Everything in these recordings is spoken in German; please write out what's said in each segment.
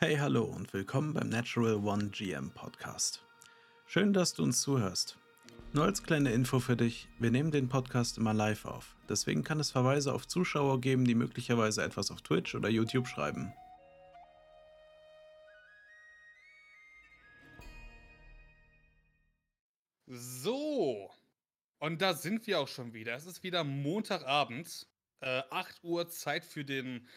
Hey, hallo und willkommen beim Natural One GM Podcast. Schön, dass du uns zuhörst. Nur als kleine Info für dich, wir nehmen den Podcast immer live auf. Deswegen kann es Verweise auf Zuschauer geben, die möglicherweise etwas auf Twitch oder YouTube schreiben. So, und da sind wir auch schon wieder. Es ist wieder Montagabend, äh, 8 Uhr, Zeit für den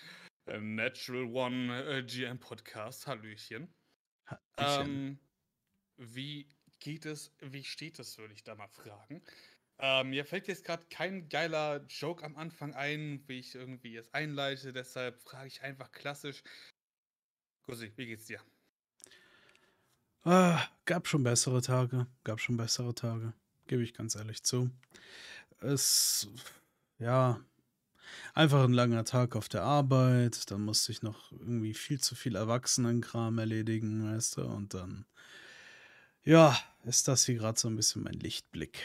Natural One äh, GM Podcast. Hallöchen. Ähm, wie geht es, wie steht es, würde ich da mal fragen. Ähm, mir fällt jetzt gerade kein geiler Joke am Anfang ein, wie ich irgendwie es einleite, deshalb frage ich einfach klassisch. Gussi, wie geht's dir? Ah, gab schon bessere Tage, gab schon bessere Tage, gebe ich ganz ehrlich zu. Es, ja, einfach ein langer Tag auf der Arbeit, dann musste ich noch irgendwie viel zu viel Erwachsenenkram erledigen, weißt du, und dann, ja, ist das hier gerade so ein bisschen mein Lichtblick.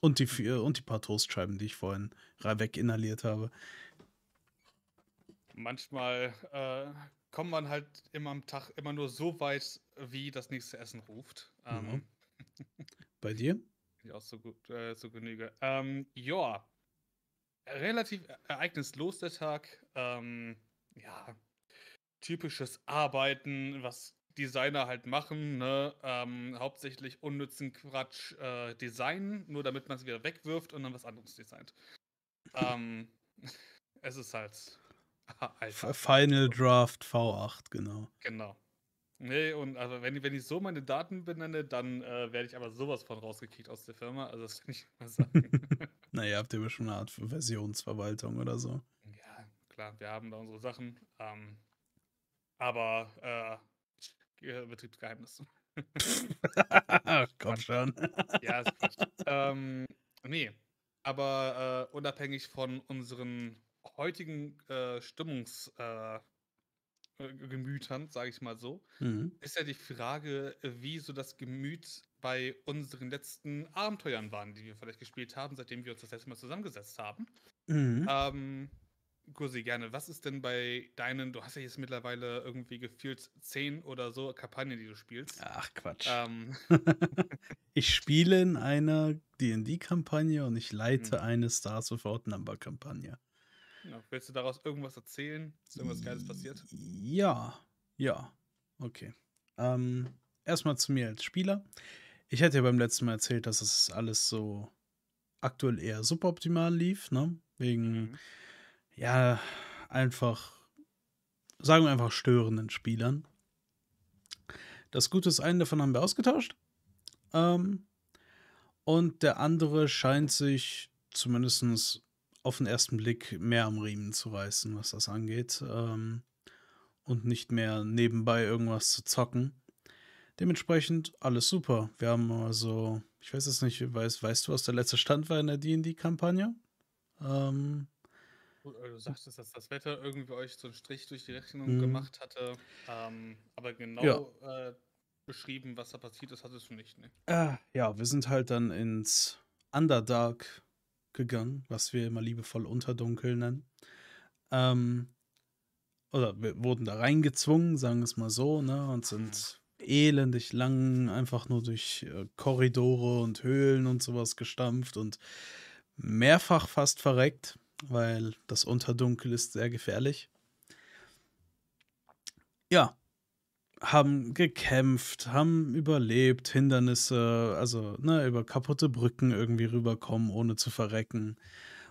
Und die, und die paar Toastscheiben, die ich vorhin weg inhaliert habe. Manchmal äh, kommt man halt immer am Tag immer nur so weit, wie das nächste Essen ruft. Mhm. Bei dir? Ja, auch so gut, äh, so Genüge. Ähm, ja, relativ ereignislos der Tag. Ähm, ja, typisches Arbeiten, was Designer halt machen, ne? Ähm, hauptsächlich unnützen Quatsch äh, designen, nur damit man es wieder wegwirft und dann was anderes designt. ähm, es ist halt Alter. Final Draft V8, genau. Genau. Nee, und also wenn, wenn ich so meine Daten benenne, dann äh, werde ich aber sowas von rausgekickt aus der Firma. Also das kann ich mal sagen. naja, habt ihr schon eine Art Versionsverwaltung oder so? Ja, klar, wir haben da unsere Sachen. Ähm, aber äh, Betriebsgeheimnis. Gott schon. ja, ist Quatsch. ähm, nee, aber äh, unabhängig von unseren heutigen äh, Stimmungsgemütern, äh, sage ich mal so, mhm. ist ja die Frage, wie so das Gemüt bei unseren letzten Abenteuern waren, die wir vielleicht gespielt haben, seitdem wir uns das letzte Mal zusammengesetzt haben. Mhm. Ähm, Kursi, gerne. Was ist denn bei deinen, du hast ja jetzt mittlerweile irgendwie gefühlt zehn oder so Kampagnen, die du spielst. Ach, Quatsch. Ähm. ich spiele in einer D&D-Kampagne und ich leite mhm. eine Stars Without Number-Kampagne. Ja, willst du daraus irgendwas erzählen? Ist irgendwas Geiles passiert? Ja, ja. Okay. Ähm, erstmal zu mir als Spieler. Ich hatte ja beim letzten Mal erzählt, dass es alles so aktuell eher suboptimal lief, ne? Wegen, mhm. ja, einfach, sagen wir einfach, störenden Spielern. Das Gute ist, einen davon haben wir ausgetauscht. Ähm, und der andere scheint sich zumindest auf den ersten Blick mehr am Riemen zu reißen, was das angeht. Ähm, und nicht mehr nebenbei irgendwas zu zocken. Dementsprechend alles super. Wir haben also, ich weiß es nicht, weißt, weißt du, was der letzte Stand war in der DD-Kampagne? Ähm, äh, du sagtest, dass das Wetter irgendwie euch so einen Strich durch die Rechnung mhm. gemacht hatte. Ähm, aber genau ja. äh, beschrieben, was da passiert ist, hattest du nicht, ne? Äh, ja, wir sind halt dann ins Underdark gegangen, was wir immer liebevoll Unterdunkel nennen. Ähm, oder wir wurden da reingezwungen, sagen wir es mal so, ne, und sind elendig lang einfach nur durch äh, Korridore und Höhlen und sowas gestampft und mehrfach fast verreckt, weil das Unterdunkel ist sehr gefährlich. Ja, haben gekämpft, haben überlebt, Hindernisse, also ne, über kaputte Brücken irgendwie rüberkommen, ohne zu verrecken.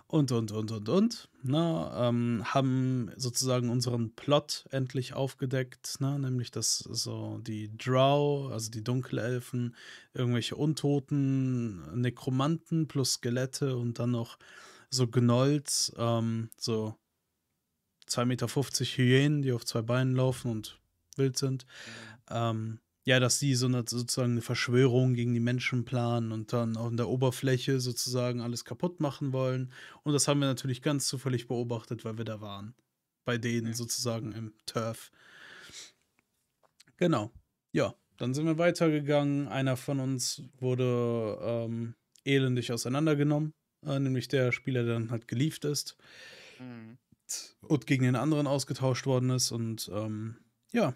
Und, und, und, und, und. Ne, ähm, haben sozusagen unseren Plot endlich aufgedeckt, ne, nämlich dass so die Drow, also die Dunkelelfen, irgendwelche Untoten, Nekromanten plus Skelette und dann noch so Gnolls, ähm, so 2,50 Meter Hyänen, die auf zwei Beinen laufen und wild sind. Ähm, ja, dass sie so eine, sozusagen eine Verschwörung gegen die Menschen planen und dann auf der Oberfläche sozusagen alles kaputt machen wollen. Und das haben wir natürlich ganz zufällig beobachtet, weil wir da waren. Bei denen ja. sozusagen im Turf. Genau. Ja, dann sind wir weitergegangen. Einer von uns wurde ähm, elendig auseinandergenommen, äh, nämlich der Spieler, der dann halt gelieft ist mhm. und gegen den anderen ausgetauscht worden ist. Und ähm, ja,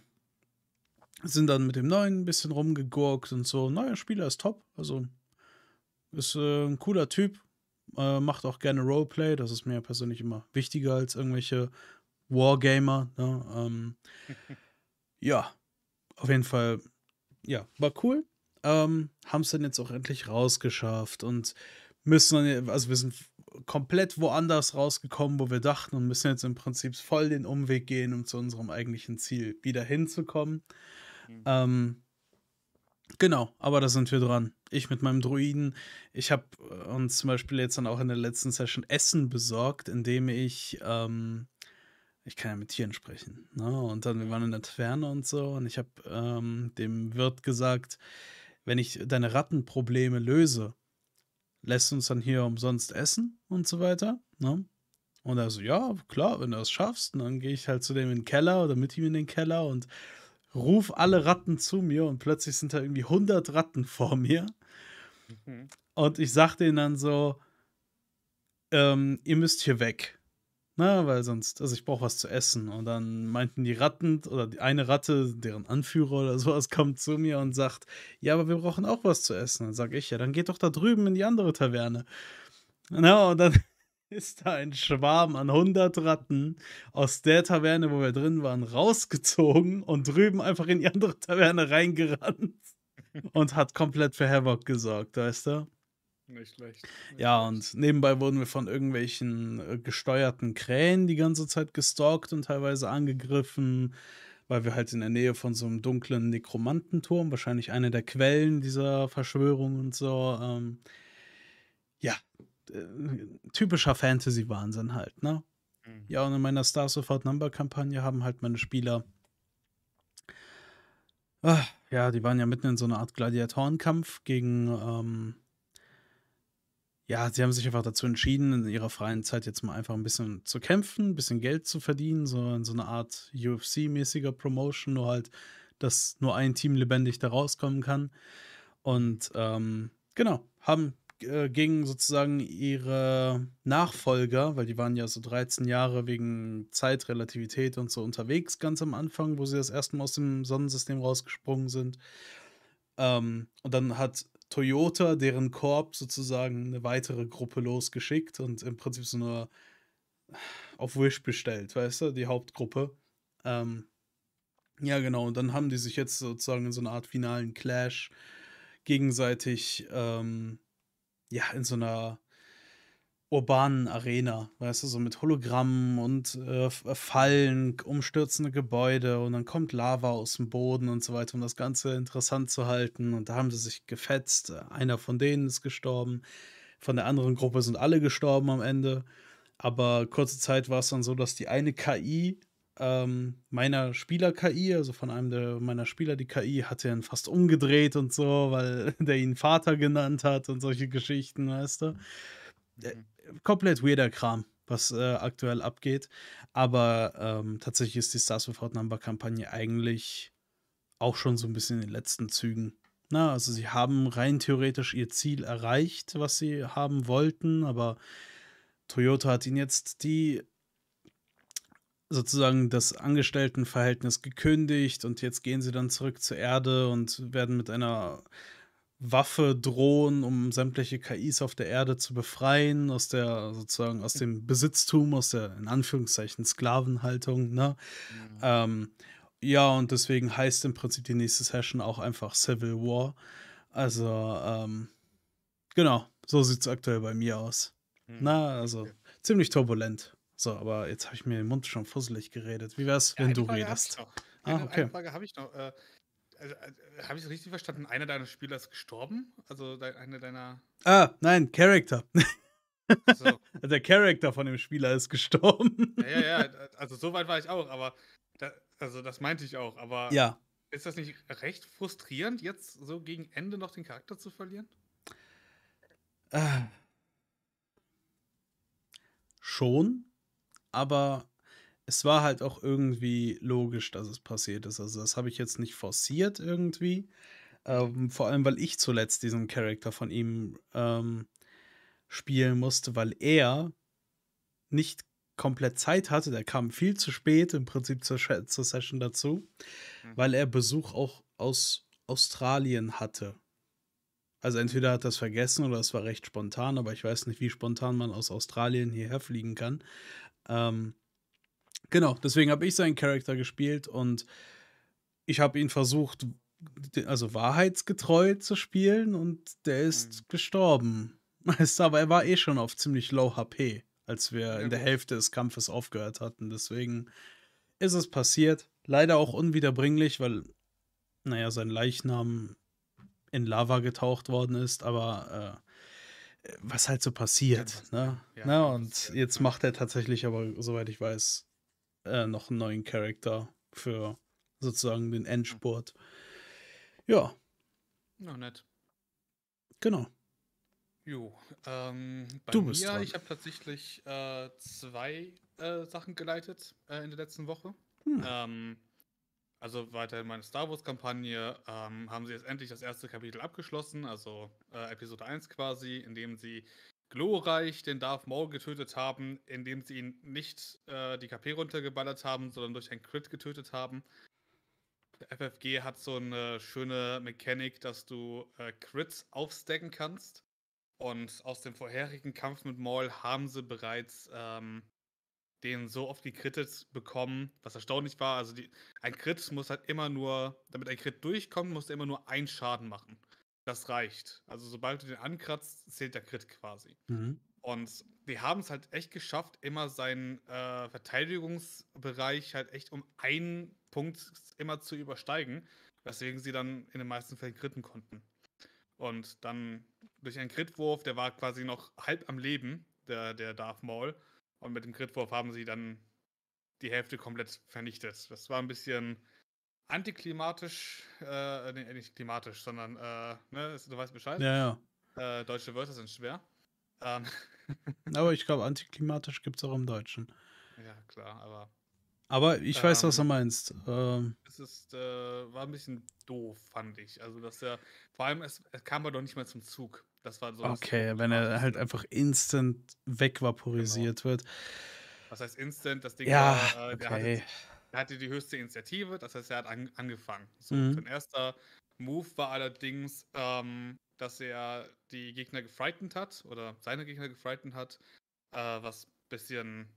sind dann mit dem neuen ein bisschen rumgegurkt und so. Neuer Spieler ist top. Also ist äh, ein cooler Typ. Äh, macht auch gerne Roleplay. Das ist mir persönlich immer wichtiger als irgendwelche Wargamer. Ne? Ähm, ja, auf jeden Fall, ja, war cool. Ähm, Haben es dann jetzt auch endlich rausgeschafft und müssen dann, also wir sind komplett woanders rausgekommen, wo wir dachten und müssen jetzt im Prinzip voll den Umweg gehen, um zu unserem eigentlichen Ziel wieder hinzukommen. Mhm. Ähm, genau, aber da sind wir dran. Ich mit meinem Druiden. Ich habe äh, uns zum Beispiel jetzt dann auch in der letzten Session Essen besorgt, indem ich, ähm, ich kann ja mit Tieren sprechen. Ne? Und dann, wir waren in der Taverne und so und ich habe ähm, dem Wirt gesagt, wenn ich deine Rattenprobleme löse, lässt uns dann hier umsonst essen und so weiter. Ne? Und er so, ja, klar, wenn du das schaffst. Und dann gehe ich halt zu dem in den Keller oder mit ihm in den Keller und ruf alle Ratten zu mir und plötzlich sind da irgendwie 100 Ratten vor mir. Mhm. Und ich sag denen dann so, ähm, ihr müsst hier weg. Na, weil sonst, also ich brauche was zu essen. Und dann meinten die Ratten oder die eine Ratte, deren Anführer oder sowas, kommt zu mir und sagt, ja, aber wir brauchen auch was zu essen. Dann sage ich, ja, dann geht doch da drüben in die andere Taverne. Na, und dann ist da ein Schwarm an 100 Ratten aus der Taverne, wo wir drin waren, rausgezogen und drüben einfach in die andere Taverne reingerannt und hat komplett für Havoc gesorgt, weißt du? Nicht schlecht. Nicht ja, und nebenbei wurden wir von irgendwelchen äh, gesteuerten Krähen die ganze Zeit gestalkt und teilweise angegriffen, weil wir halt in der Nähe von so einem dunklen Nekromantenturm, wahrscheinlich eine der Quellen dieser Verschwörung und so, ähm, äh, typischer Fantasy-Wahnsinn halt, ne? Mhm. Ja, und in meiner Stars of Outnumber-Kampagne haben halt meine Spieler Ach, ja, die waren ja mitten in so einer Art Gladiatorenkampf gegen ähm, ja, sie haben sich einfach dazu entschieden, in ihrer freien Zeit jetzt mal einfach ein bisschen zu kämpfen, ein bisschen Geld zu verdienen, so in so einer Art UFC-mäßiger Promotion, nur halt, dass nur ein Team lebendig da rauskommen kann. Und ähm, genau, haben äh, gegen sozusagen ihre Nachfolger, weil die waren ja so 13 Jahre wegen Zeitrelativität und so unterwegs ganz am Anfang, wo sie das erste Mal aus dem Sonnensystem rausgesprungen sind. Ähm, und dann hat Toyota, deren Korb sozusagen eine weitere Gruppe losgeschickt und im Prinzip so eine auf Wish bestellt, weißt du, die Hauptgruppe. Ähm, ja, genau, und dann haben die sich jetzt sozusagen in so einer Art finalen Clash gegenseitig, ähm, ja, in so einer urbanen Arena, weißt du, so mit Hologrammen und äh, Fallen, umstürzende Gebäude und dann kommt Lava aus dem Boden und so weiter, um das Ganze interessant zu halten. Und da haben sie sich gefetzt. Einer von denen ist gestorben. Von der anderen Gruppe sind alle gestorben am Ende. Aber kurze Zeit war es dann so, dass die eine KI ähm, meiner Spieler-KI, also von einem der meiner Spieler, die KI, hat ihn fast umgedreht und so, weil der ihn Vater genannt hat und solche Geschichten, weißt du. Mhm komplett weirder Kram, was äh, aktuell abgeht. Aber ähm, tatsächlich ist die Stars Without Number Kampagne eigentlich auch schon so ein bisschen in den letzten Zügen. Na, also sie haben rein theoretisch ihr Ziel erreicht, was sie haben wollten, aber Toyota hat ihnen jetzt die sozusagen das Angestelltenverhältnis gekündigt und jetzt gehen sie dann zurück zur Erde und werden mit einer Waffe drohen, um sämtliche KIs auf der Erde zu befreien, aus der sozusagen aus dem Besitztum, aus der in Anführungszeichen Sklavenhaltung, ne? Mhm. Ähm, ja, und deswegen heißt im Prinzip die nächste Session auch einfach Civil War. Also, ähm, genau, so sieht es aktuell bei mir aus. Mhm. Na, also okay. ziemlich turbulent. So, aber jetzt habe ich mir den Mund schon fusselig geredet. Wie wär's, ja, wenn du Frage redest? Eine, ah, okay. Eine Frage habe ich noch. Äh, also, äh, habe ich es richtig verstanden? Einer deiner Spieler ist gestorben? Also de eine deiner. Ah, nein, Character. So. Der Charakter von dem Spieler ist gestorben. Ja, ja, ja. Also so weit war ich auch, aber da, also das meinte ich auch. Aber ja. ist das nicht recht frustrierend, jetzt so gegen Ende noch den Charakter zu verlieren? Äh. Schon, aber es war halt auch irgendwie logisch, dass es passiert ist. Also das habe ich jetzt nicht forciert irgendwie. Ähm, vor allem, weil ich zuletzt diesen Charakter von ihm ähm, spielen musste, weil er nicht komplett Zeit hatte. Der kam viel zu spät im Prinzip zur, zur Session dazu, mhm. weil er Besuch auch aus Australien hatte. Also entweder hat er es vergessen oder es war recht spontan, aber ich weiß nicht, wie spontan man aus Australien hierher fliegen kann. Ähm, genau, deswegen habe ich seinen Charakter gespielt und ich habe ihn versucht, also wahrheitsgetreu zu spielen und der ist mhm. gestorben. Weißt du, aber er war eh schon auf ziemlich low HP, als wir ja, in der Hälfte des Kampfes aufgehört hatten. Deswegen ist es passiert. Leider auch unwiederbringlich, weil, naja, sein Leichnam in Lava getaucht worden ist, aber äh, was halt so passiert. Ja, ne? Ja, Na, und jetzt macht er tatsächlich aber, soweit ich weiß, äh, noch einen neuen Charakter für sozusagen den Endspurt. Ja. Noch nett. Genau. Jo, ähm, bei du bist mir, dran. ich habe tatsächlich äh, zwei äh, Sachen geleitet äh, in der letzten Woche. Hm. Ähm, also weiterhin meine Star Wars-Kampagne, ähm, haben sie jetzt endlich das erste Kapitel abgeschlossen, also äh, Episode 1 quasi, in dem sie glorreich den Darth Maul getötet haben, indem sie ihn nicht äh, die KP runtergeballert haben, sondern durch ein Crit getötet haben. Der FFG hat so eine schöne Mechanik, dass du äh, Crits aufstacken kannst. Und aus dem vorherigen Kampf mit Maul haben sie bereits ähm, den so oft gekrittet bekommen, was erstaunlich war. Also die, ein Crit muss halt immer nur, damit ein Crit durchkommt, muss er immer nur einen Schaden machen. Das reicht. Also sobald du den ankratzt, zählt der Crit quasi. Mhm. Und wir haben es halt echt geschafft, immer seinen äh, Verteidigungsbereich halt echt um einen Punkt immer zu übersteigen, weswegen sie dann in den meisten Fällen kritten konnten. Und dann durch einen Critwurf, der war quasi noch halb am Leben, der, der Darth Maul, und mit dem Critwurf haben sie dann die Hälfte komplett vernichtet. Das war ein bisschen antiklimatisch, äh, nee, nicht klimatisch, sondern, äh, ne, du weißt Bescheid. Ja, ja. Äh, deutsche Wörter sind schwer. Ähm. aber ich glaube, antiklimatisch gibt es auch im Deutschen. Ja, klar, aber. Aber ich ähm, weiß, was du ähm, meinst. Ähm. Es ist, äh, war ein bisschen doof, fand ich. Also, dass er, vor allem, es, es kam aber doch nicht mehr zum Zug. Das war so. Okay, wenn er halt einfach instant wegvaporisiert genau. wird. Was heißt instant? Das Ding ja, war, äh, der, okay. hatte, der, hatte, die höchste Initiative, das heißt, er hat an, angefangen. So, mhm. Sein erster Move war allerdings, ähm, dass er die Gegner gefrightened hat oder seine Gegner gefrightened hat, äh, was ein bisschen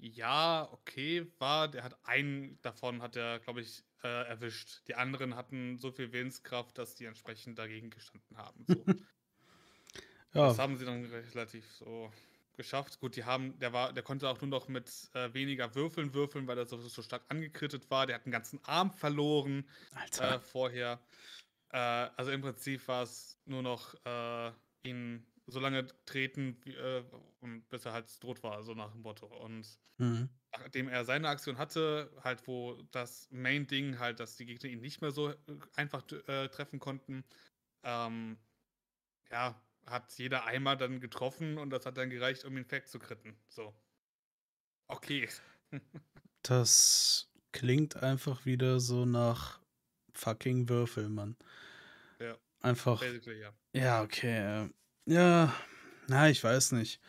ja, okay war. Der hat einen davon hat er, glaube ich, äh, erwischt. Die anderen hatten so viel Willenskraft, dass die entsprechend dagegen gestanden haben. So. Ja. Das haben sie dann relativ so geschafft. Gut, die haben, der war, der konnte auch nur noch mit äh, weniger Würfeln würfeln, weil er so, so stark angekrittet war. Der hat einen ganzen Arm verloren äh, vorher. Äh, also im Prinzip war es nur noch äh, ihn so lange treten, wie, äh, bis er halt tot war, so nach dem Motto. Und mhm. nachdem er seine Aktion hatte, halt wo das Main-Ding halt, dass die Gegner ihn nicht mehr so äh, einfach treffen konnten, ähm, ja, hat jeder einmal dann getroffen und das hat dann gereicht, um ihn wegzukritten. So. Okay. das klingt einfach wieder so nach fucking Würfel, Mann. Ja. Einfach. Ja. ja, okay. Ja, na, ich weiß nicht.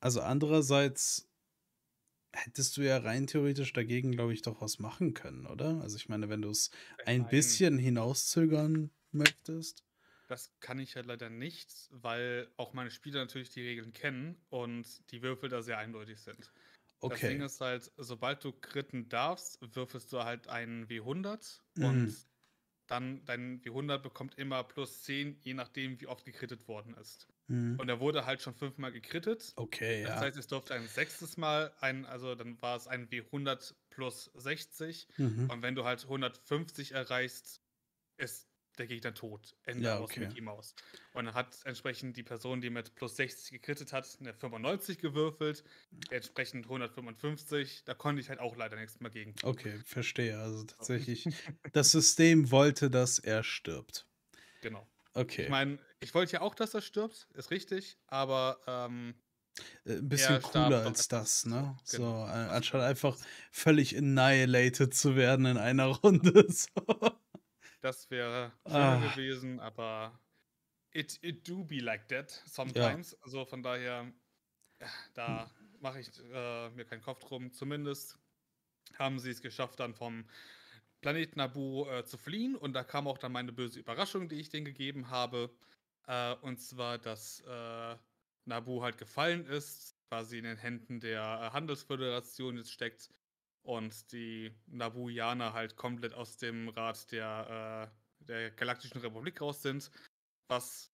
Also andererseits hättest du ja rein theoretisch dagegen, glaube ich, doch was machen können, oder? Also ich meine, wenn du es ein bisschen hinauszögern möchtest. Das kann ich halt leider nicht, weil auch meine Spieler natürlich die Regeln kennen und die Würfel da sehr eindeutig sind. Okay. Das Ding ist halt, sobald du kritten darfst, würfelst du halt einen W100 mhm. und dann dein W100 bekommt immer plus 10, je nachdem, wie oft gekrittet worden ist. Mhm. Und er wurde halt schon fünfmal gekrittet. Okay, das ja. Das heißt, es durfte ein sechstes Mal, ein, also dann war es ein W100 plus 60. Mhm. Und wenn du halt 150 erreichst, ist der Gegner tot. Ende ja, okay. aus Mickey Mouse. Und dann hat entsprechend die Person, die mit plus 60 gekrittet hat, eine 95 gewürfelt, entsprechend 155. Da konnte ich halt auch leider nichts mehr gegen. Okay, verstehe. Also tatsächlich, das System wollte, dass er stirbt. Genau. Okay. Ich meine, ich wollte ja auch, dass er stirbt, ist richtig, aber ähm, äh, ein bisschen cooler als das, ne? Genau. So, äh, anstatt einfach völlig annihilated zu werden in einer Runde. So. Das wäre schöner ah. gewesen, aber it, it do be like that sometimes. Ja. Also von daher, da mache ich äh, mir keinen Kopf drum. Zumindest haben sie es geschafft, dann vom Planet Nabu äh, zu fliehen. Und da kam auch dann meine böse Überraschung, die ich denen gegeben habe. Äh, und zwar, dass äh, Nabu halt gefallen ist, quasi in den Händen der äh, Handelsföderation jetzt steckt und die Nabujaner halt komplett aus dem Rat der, äh, der Galaktischen Republik raus sind. Was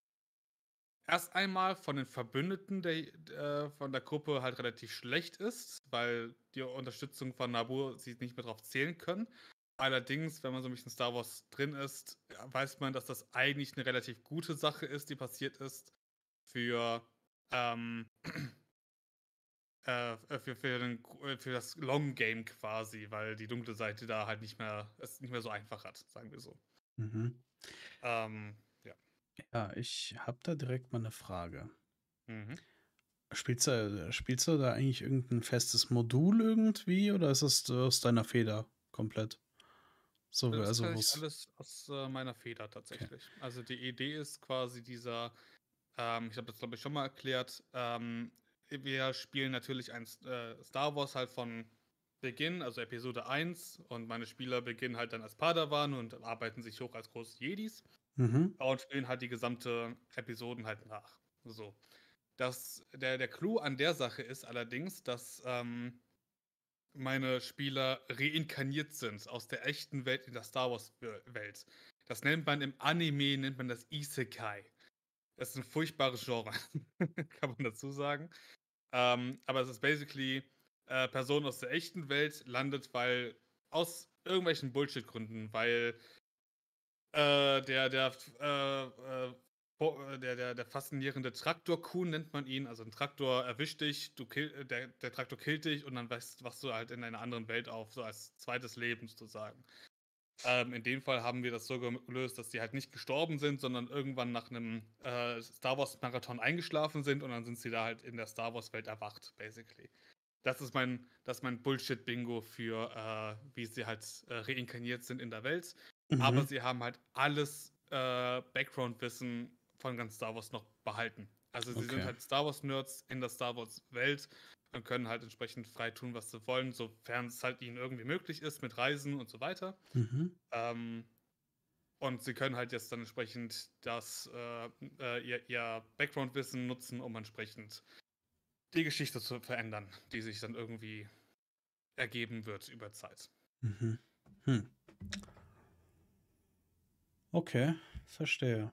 erst einmal von den Verbündeten der, äh, von der Gruppe halt relativ schlecht ist, weil die Unterstützung von Nabu sie nicht mehr drauf zählen können. Allerdings, wenn man so ein bisschen Star Wars drin ist, weiß man, dass das eigentlich eine relativ gute Sache ist, die passiert ist für, ähm, äh, für, für, den, für, das Long Game quasi, weil die dunkle Seite da halt nicht mehr, es nicht mehr so einfach hat, sagen wir so. Mhm. Ähm, ja, ich habe da direkt mal eine Frage. Mhm. Spielst du, spielst du da eigentlich irgendein festes Modul irgendwie oder ist das aus deiner Feder komplett? So, Das ist also alles aus äh, meiner Feder Okay. tatsächlich. Also die Idee ist quasi dieser, ähm, ich habe das glaube ich schon mal erklärt, ähm, wir spielen natürlich ein äh, Star Wars halt von Beginn, also Episode 1 und meine Spieler beginnen halt dann als Padawan und arbeiten sich hoch als große Jedis. Mhm. Und spielen halt die gesamte Episoden halt nach. So. Das, der, der Clou an der Sache ist allerdings, dass ähm, meine Spieler reinkarniert sind aus der echten Welt in der Star Wars-Welt. Das nennt man im Anime, nennt man das Isekai. Das ist ein furchtbares Genre, kann man dazu sagen. Ähm, aber es ist basically, äh, Person aus der echten Welt landet, weil aus irgendwelchen Bullshit-Gründen, weil äh, der, der, äh, äh, äh, der, der, der faszinierende Traktor-Kuhn nennt man ihn. Also ein Traktor erwischt dich, du kill, äh, der, der Traktor killt dich und dann wachst, wachst du halt in einer anderen Welt auf, so als zweites Leben sozusagen. Ähm, in dem Fall haben wir das so gelöst, dass die halt nicht gestorben sind, sondern irgendwann nach einem äh, Star Wars-Marathon eingeschlafen sind und dann sind sie da halt in der Star Wars-Welt erwacht, basically. Das ist mein, mein Bullshit-Bingo für, äh, wie sie halt äh, reinkarniert sind in der Welt. Mhm. Aber sie haben halt alles äh, Background-Wissen von ganz Star Wars noch behalten. Also sie okay. sind halt Star Wars-Nerds in der Star Wars-Welt und können halt entsprechend frei tun, was sie wollen, sofern es halt ihnen irgendwie möglich ist mit Reisen und so weiter. Mhm. Ähm, und sie können halt jetzt dann entsprechend das, äh, äh, ihr, ihr Background-Wissen nutzen, um entsprechend die Geschichte zu verändern, die sich dann irgendwie ergeben wird über Zeit. Mhm. Hm. Okay, verstehe.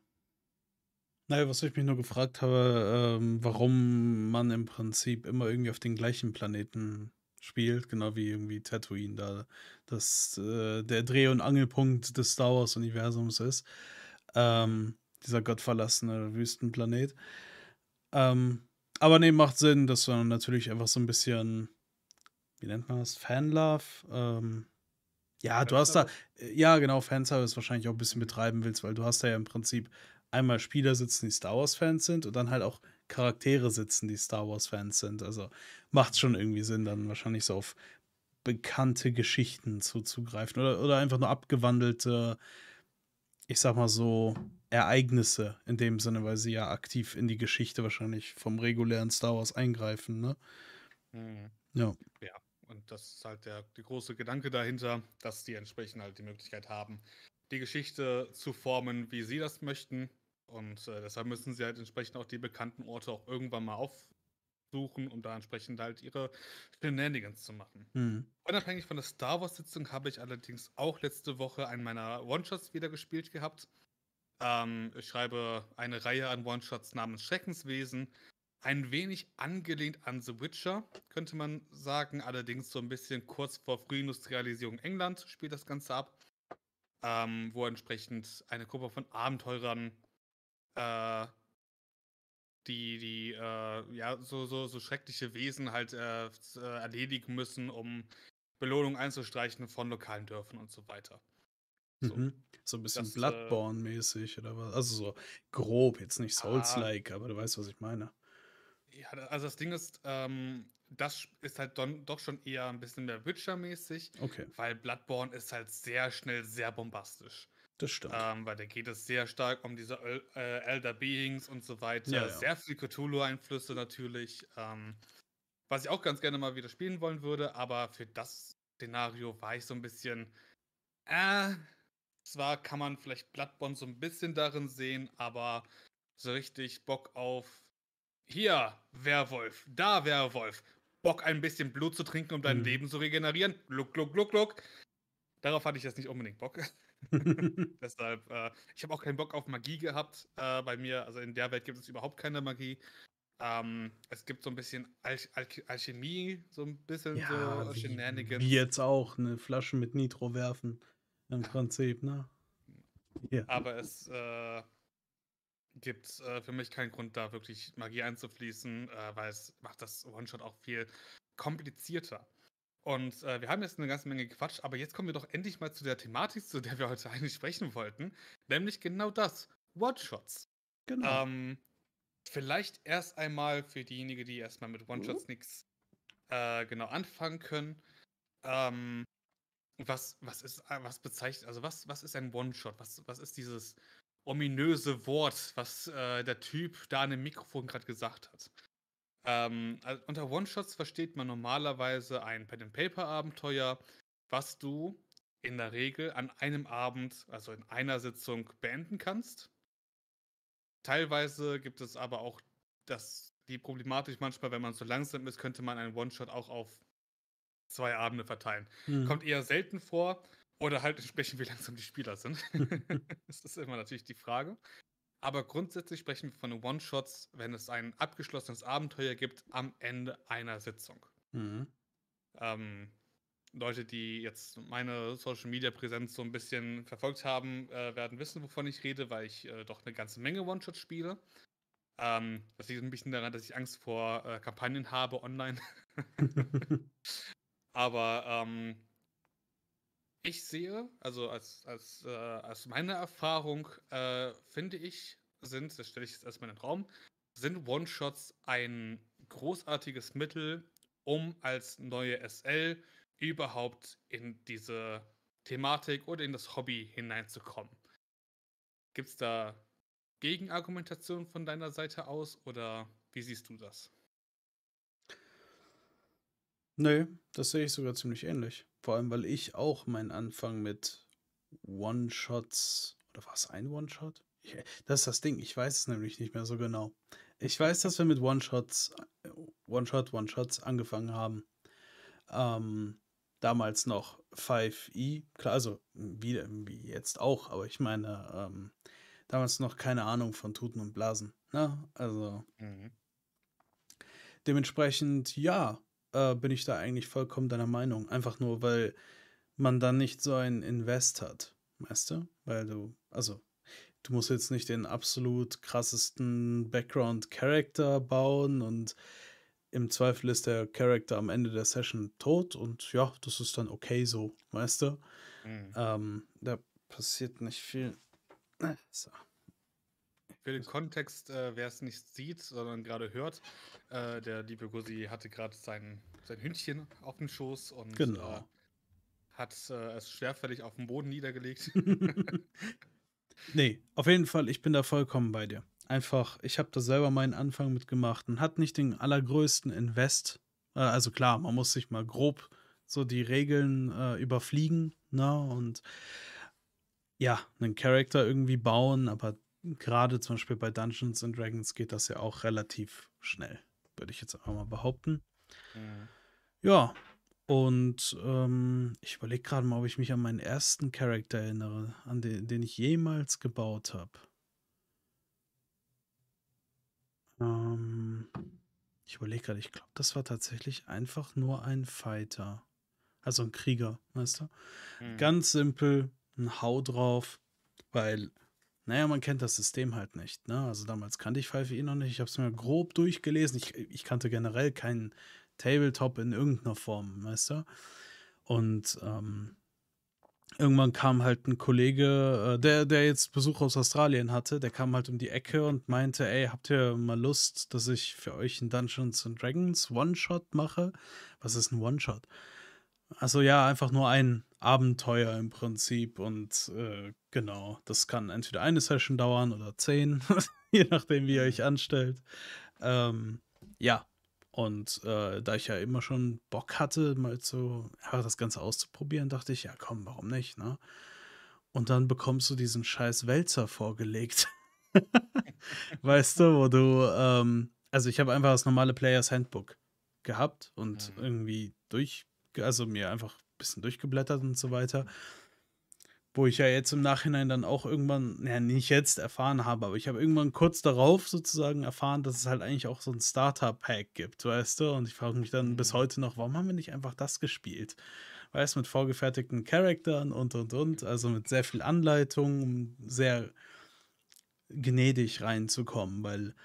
Naja, was ich mich nur gefragt habe, ähm, warum man im Prinzip immer irgendwie auf den gleichen Planeten spielt, genau wie irgendwie Tatooine da das äh, der Dreh- und Angelpunkt des Star Wars-Universums ist. Ähm, dieser gottverlassene Wüstenplanet. Ähm, aber nee, macht Sinn, dass man natürlich einfach so ein bisschen, wie nennt man das, Fanlove, ähm, ja, du hast da, äh, ja, genau, Fanservice wahrscheinlich auch ein bisschen betreiben willst, weil du hast da ja im Prinzip einmal Spieler sitzen, die Star Wars-Fans sind und dann halt auch Charaktere sitzen, die Star Wars-Fans sind. Also macht schon irgendwie Sinn, dann wahrscheinlich so auf bekannte Geschichten zuzugreifen oder, oder einfach nur abgewandelte, ich sag mal so, Ereignisse in dem Sinne, weil sie ja aktiv in die Geschichte wahrscheinlich vom regulären Star Wars eingreifen, ne? Mhm. Ja. Ja. Und das ist halt der, der große Gedanke dahinter, dass die entsprechend halt die Möglichkeit haben, die Geschichte zu formen, wie sie das möchten. Und äh, deshalb müssen sie halt entsprechend auch die bekannten Orte auch irgendwann mal aufsuchen, um da entsprechend halt ihre Shenanigans zu machen. Mhm. Unabhängig von der Star Wars-Sitzung habe ich allerdings auch letzte Woche einen meiner One-Shots wieder gespielt gehabt. Ähm, ich schreibe eine Reihe an One-Shots namens Schreckenswesen, ein wenig angelehnt an The Witcher, könnte man sagen. Allerdings so ein bisschen kurz vor Frühindustrialisierung England spielt das Ganze ab. Ähm, wo entsprechend eine Gruppe von Abenteurern äh, die, die äh, ja, so, so, so schreckliche Wesen halt äh, äh erledigen müssen, um Belohnung einzustreichen von lokalen Dörfern und so weiter. So, mhm. so ein bisschen äh Bloodborne-mäßig oder was? Also so grob, jetzt nicht. Souls-like, ah, aber du weißt, was ich meine. Ja, also das Ding ist, ähm, das ist halt don, doch schon eher ein bisschen mehr Witcher-mäßig. Okay. Weil Bloodborne ist halt sehr schnell sehr bombastisch. Das stimmt. Ähm, weil da geht es sehr stark um diese äh, Elder Beings und so weiter. Ja, ja. Sehr viel Cthulhu-Einflüsse natürlich. Ähm, was ich auch ganz gerne mal wieder spielen wollen würde, aber für das Szenario war ich so ein bisschen, äh, zwar kann man vielleicht Bloodborne so ein bisschen darin sehen, aber so richtig Bock auf hier Werwolf, da Werwolf, Bock ein bisschen Blut zu trinken, um dein mhm. Leben zu regenerieren. Gluck, gluck, gluck, gluck. Darauf hatte ich jetzt nicht unbedingt Bock. Deshalb, äh, ich habe auch keinen Bock auf Magie gehabt äh, bei mir. Also in der Welt gibt es überhaupt keine Magie. Ähm, es gibt so ein bisschen Al Al Alchemie, so ein bisschen ja, so Shenanigans. Wie jetzt auch, eine Flasche mit Nitro werfen. Im Prinzip, ne? Ja. Aber es äh, gibt äh, für mich keinen Grund, da wirklich Magie einzufließen, äh, weil es macht das One-Shot auch viel komplizierter. Und äh, wir haben jetzt eine ganze Menge Quatsch, aber jetzt kommen wir doch endlich mal zu der Thematik, zu der wir heute eigentlich sprechen wollten, nämlich genau das: One-Shots. Genau. Ähm, vielleicht erst einmal für diejenigen, die erstmal mit One-Shots mhm. nichts äh, genau anfangen können. Ähm, was, was ist, äh, was bezeichnet, also was, was ist ein One-Shot? Was, was ist dieses ominöse Wort, was äh, der Typ da an dem Mikrofon gerade gesagt hat? Ähm, also unter One-Shots versteht man normalerweise ein Pen-and-Paper-Abenteuer, was du in der Regel an einem Abend, also in einer Sitzung, beenden kannst. Teilweise gibt es aber auch das, die Problematik manchmal, wenn man so langsam ist, könnte man einen One-Shot auch auf zwei Abende verteilen. Hm. Kommt eher selten vor oder halt entsprechend, wie langsam die Spieler sind. das ist immer natürlich die Frage. Aber grundsätzlich sprechen wir von One-Shots, wenn es ein abgeschlossenes Abenteuer gibt, am Ende einer Sitzung. Mhm. Ähm, Leute, die jetzt meine Social Media Präsenz so ein bisschen verfolgt haben, äh, werden wissen, wovon ich rede, weil ich äh, doch eine ganze Menge One-Shots spiele. Ähm, das liegt ein bisschen daran, dass ich Angst vor äh, Kampagnen habe online. Aber ähm, ich sehe, also als, als, äh, als meine Erfahrung, äh, finde ich, sind, das stelle ich jetzt erstmal in den Raum, sind One-Shots ein großartiges Mittel, um als neue SL überhaupt in diese Thematik oder in das Hobby hineinzukommen. Gibt es da Gegenargumentation von deiner Seite aus oder wie siehst du das? Nö, das sehe ich sogar ziemlich ähnlich. Vor allem, weil ich auch meinen Anfang mit One-Shots, oder war es ein One-Shot? Das ist das Ding, ich weiß es nämlich nicht mehr so genau. Ich weiß, dass wir mit One-Shots, One-Shot, One-Shots angefangen haben. Ähm, damals noch 5e, klar, also wie, wie jetzt auch, aber ich meine, ähm, damals noch keine Ahnung von Tuten und Blasen. Ne? Also mhm. dementsprechend, ja, äh, bin ich da eigentlich vollkommen deiner Meinung. Einfach nur, weil man dann nicht so ein Invest hat. Weißt du? Weil du, also, du musst jetzt nicht den absolut krassesten Background-Character bauen und im Zweifel ist der Charakter am Ende der Session tot und ja, das ist dann okay so, weißt du? Mhm. Ähm, da passiert nicht viel. So. Für den Kontext, äh, wer es nicht sieht, sondern gerade hört, äh, der liebe Gussi hatte gerade sein, sein Hündchen auf dem Schoß und genau. äh, hat äh, es schwerfällig auf dem Boden niedergelegt. nee, auf jeden Fall, ich bin da vollkommen bei dir. Einfach, ich habe da selber meinen Anfang mitgemacht und hat nicht den allergrößten Invest. Äh, also klar, man muss sich mal grob so die Regeln äh, überfliegen, ne? Und ja, einen Charakter irgendwie bauen, aber gerade zum Beispiel bei Dungeons and Dragons geht das ja auch relativ schnell, würde ich jetzt einfach mal behaupten. Mhm. Ja, und ähm, ich überlege gerade mal, ob ich mich an meinen ersten Charakter erinnere, an den, den ich jemals gebaut habe. Ähm, ich überlege gerade, ich glaube, das war tatsächlich einfach nur ein Fighter. Also ein Krieger, weißt du? Mhm. Ganz simpel, ein Hau drauf, weil naja, man kennt das System halt nicht. Ne? Also damals kannte ich 5e noch nicht. Ich habe es mir grob durchgelesen. Ich, ich kannte generell keinen Tabletop in irgendeiner Form, weißt du? Und ähm, irgendwann kam halt ein Kollege, äh, der, der jetzt Besuch aus Australien hatte, der kam halt um die Ecke und meinte, ey, habt ihr mal Lust, dass ich für euch ein Dungeons and Dragons One-Shot mache? Was ist ein One-Shot? Also ja, einfach nur ein Abenteuer im Prinzip und äh, genau, das kann entweder eine Session dauern oder zehn, je nachdem, wie ihr euch anstellt. Ähm, ja, Und äh, da ich ja immer schon Bock hatte, mal so ja, das Ganze auszuprobieren, dachte ich, ja komm, warum nicht, ne? Und dann bekommst du diesen scheiß Wälzer vorgelegt. weißt du, wo du, ähm, also ich habe einfach das normale Players Handbook gehabt und Mhm. irgendwie durch, also mir einfach ein bisschen durchgeblättert und so weiter. Wo ich ja jetzt im Nachhinein dann auch irgendwann, ja, nicht jetzt erfahren habe, aber ich habe irgendwann kurz darauf sozusagen erfahren, dass es halt eigentlich auch so ein Starter-Pack gibt, weißt du? Und ich frage mich dann bis Mhm. heute noch, warum haben wir nicht einfach das gespielt? Weißt du, mit vorgefertigten Charakteren und und und, also mit sehr viel Anleitung, um sehr gnädig reinzukommen, weil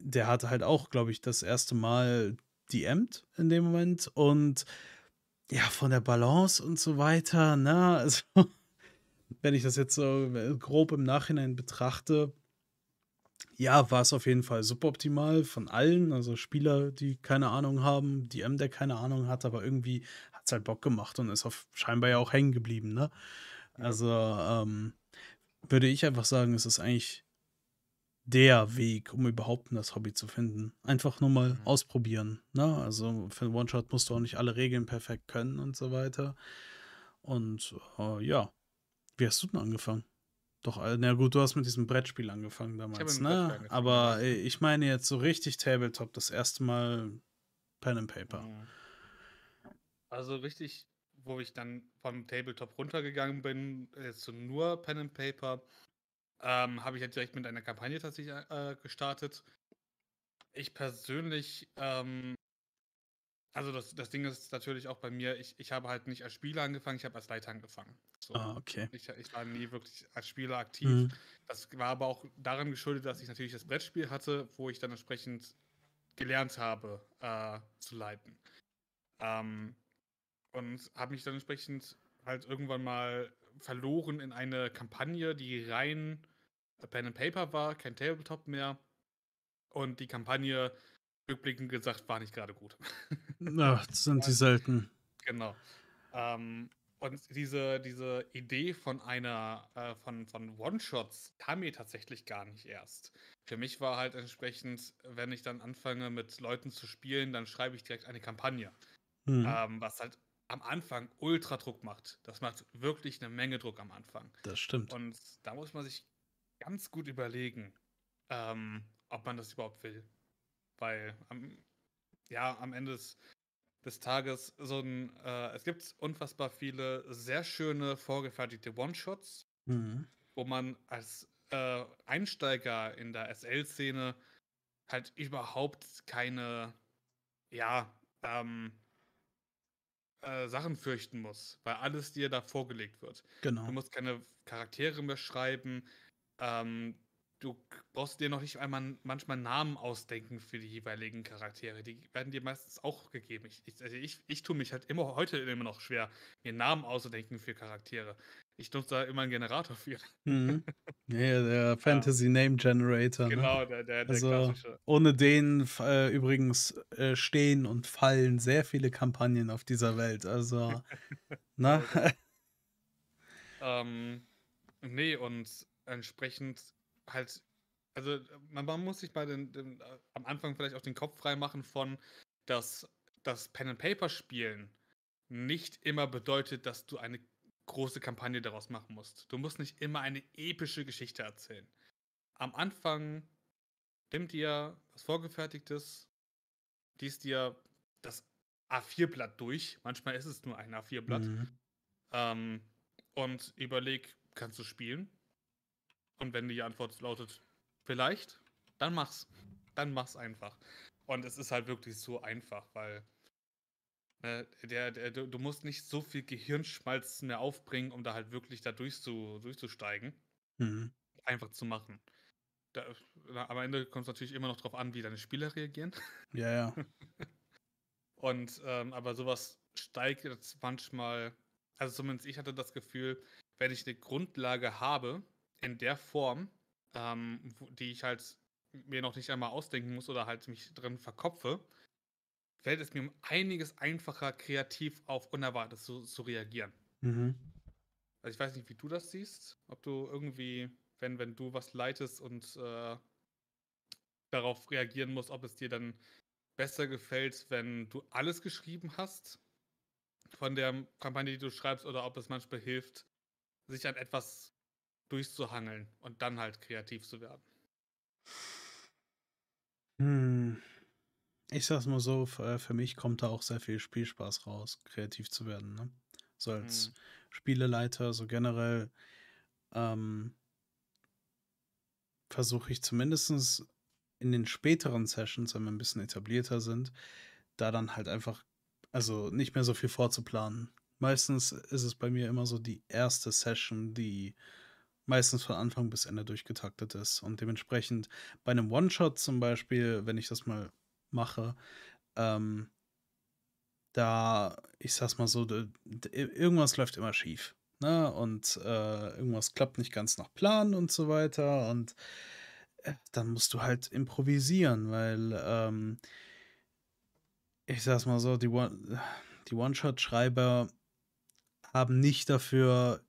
der hatte halt auch, glaube ich, das erste Mal DM'd in dem Moment und ja, von der Balance und so weiter, ne? Also, wenn ich das jetzt so grob im Nachhinein betrachte, ja, war es auf jeden Fall suboptimal von allen. Also Spieler, die keine Ahnung haben, DM, der keine Ahnung hat, aber irgendwie hat es halt Bock gemacht und ist auf scheinbar ja auch hängen geblieben, ne? Also, ähm, würde ich einfach sagen, es ist eigentlich der Weg, um überhaupt das Hobby zu finden. Einfach nur mal Mhm. ausprobieren. Ne? Also für einen One-Shot musst du auch nicht alle Regeln perfekt können und so weiter. Und äh, ja, wie hast du denn angefangen? Doch, äh, na gut, du hast mit diesem Brettspiel angefangen Ich damals, Brettspiel ne? angefangen, Aber äh, ich meine jetzt so richtig Tabletop, das erste Mal Pen and Paper. Also richtig, wo ich dann vom Tabletop runtergegangen bin, jetzt zu nur Pen and Paper, ähm, habe ich ja direkt mit einer Kampagne tatsächlich äh, gestartet. Ich persönlich, ähm, also das, das Ding ist natürlich auch bei mir, ich, ich habe halt nicht als Spieler angefangen, ich habe als Leiter angefangen. So. Ah, okay. Ich, ich war nie wirklich als Spieler aktiv. Mhm. Das war aber auch daran geschuldet, dass ich natürlich das Brettspiel hatte, wo ich dann entsprechend gelernt habe äh, zu leiten. Ähm, und habe mich dann entsprechend halt irgendwann mal verloren in eine Kampagne, die rein Pen and Paper war, kein Tabletop mehr. Und die Kampagne, rückblickend gesagt, war nicht gerade gut. Ja, das sind die selten. Genau. Ähm, und diese, diese Idee von einer, äh, von, von One-Shots kam mir tatsächlich gar nicht erst. Für mich war halt entsprechend, wenn ich dann anfange mit Leuten zu spielen, dann schreibe ich direkt eine Kampagne. Mhm. Ähm, was halt am Anfang ultra Druck macht. Das macht wirklich eine Menge Druck am Anfang. Das stimmt. Und da muss man sich ganz gut überlegen, ähm, ob man das überhaupt will. Weil am, ja, am Ende des, des Tages so ein, äh, es gibt unfassbar viele sehr schöne vorgefertigte One-Shots, Mhm. wo man als äh, Einsteiger in der SL-Szene halt überhaupt keine, ja, ähm, äh, Sachen fürchten muss, weil alles dir da vorgelegt wird. Genau. Du musst keine Charaktere mehr schreiben. Ähm, du brauchst dir noch nicht einmal manchmal Namen ausdenken für die jeweiligen Charaktere. Die werden dir meistens auch gegeben. Ich, ich, also ich, ich tue mich halt immer heute immer noch schwer, mir Namen auszudenken für Charaktere. Ich nutze da immer einen Generator für. Mhm. Ja, ja, der Fantasy Name Generator. Ne? Genau, der, der, der Also klassische. ohne den äh, übrigens äh, stehen und fallen sehr viele Kampagnen auf dieser Welt. Also, na, Ähm, nee, und entsprechend halt, also man, man muss sich bei den, den, äh, am Anfang vielleicht auch den Kopf frei machen von, dass das Pen and Paper Spielen nicht immer bedeutet, dass du eine große Kampagne daraus machen musst. Du musst nicht immer eine epische Geschichte erzählen. Am Anfang nimm dir was Vorgefertigtes, liest dir das A4-Blatt durch. Manchmal ist es nur ein A4-Blatt. Mhm. Ähm, und überleg, kannst du spielen? Und wenn die Antwort lautet, vielleicht, dann mach's. Dann mach's einfach. Und es ist halt wirklich so einfach, weil äh, der, der, du musst nicht so viel Gehirnschmalz mehr aufbringen, um da halt wirklich da durchzu, durchzusteigen. Mhm. Einfach zu machen. Da, na, am Ende kommt es natürlich immer noch drauf an, wie deine Spieler reagieren. Ja, ja. Und ähm, aber sowas steigt jetzt manchmal, also zumindest ich hatte das Gefühl, wenn ich eine Grundlage habe, in der Form, ähm, die ich halt mir noch nicht einmal ausdenken muss oder halt mich drin verkopfe, fällt es mir um einiges einfacher, kreativ auf Unerwartetes zu, zu reagieren. Mhm. Also ich weiß nicht, wie du das siehst, ob du irgendwie, wenn, wenn du was leitest und äh, darauf reagieren musst, ob es dir dann besser gefällt, wenn du alles geschrieben hast von der Kampagne, die du schreibst, oder ob es manchmal hilft, sich an etwas durchzuhangeln und dann halt kreativ zu werden. Hm. Ich sag's mal so, für, für mich kommt da auch sehr viel Spielspaß raus, kreativ zu werden. Ne? So als Mhm. Spieleleiter, so generell ähm, versuche ich zumindest in den späteren Sessions, wenn wir ein bisschen etablierter sind, da dann halt einfach, also nicht mehr so viel vorzuplanen. Meistens ist es bei mir immer so die erste Session, die meistens von Anfang bis Ende durchgetaktet ist. Und dementsprechend bei einem One-Shot zum Beispiel, wenn ich das mal mache, ähm, da, ich sag's mal so, irgendwas läuft immer schief. Ne? Und äh, irgendwas klappt nicht ganz nach Plan und so weiter. Und äh, dann musst du halt improvisieren, weil ähm, ich sag's mal so, die One-Shot-Schreiber haben nicht dafür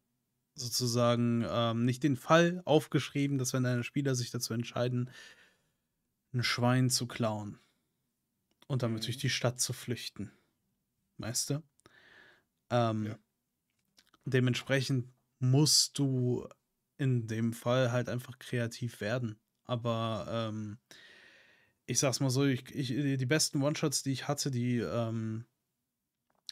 sozusagen ähm, nicht den Fall aufgeschrieben, dass wenn deine Spieler sich dazu entscheiden, ein Schwein zu klauen und damit durch Mhm. die Stadt zu flüchten. Weißt du? Ähm, Ja. Dementsprechend musst du in dem Fall halt einfach kreativ werden. Aber ähm, ich sag's mal so, ich, ich, die besten One-Shots, die ich hatte, die, ähm,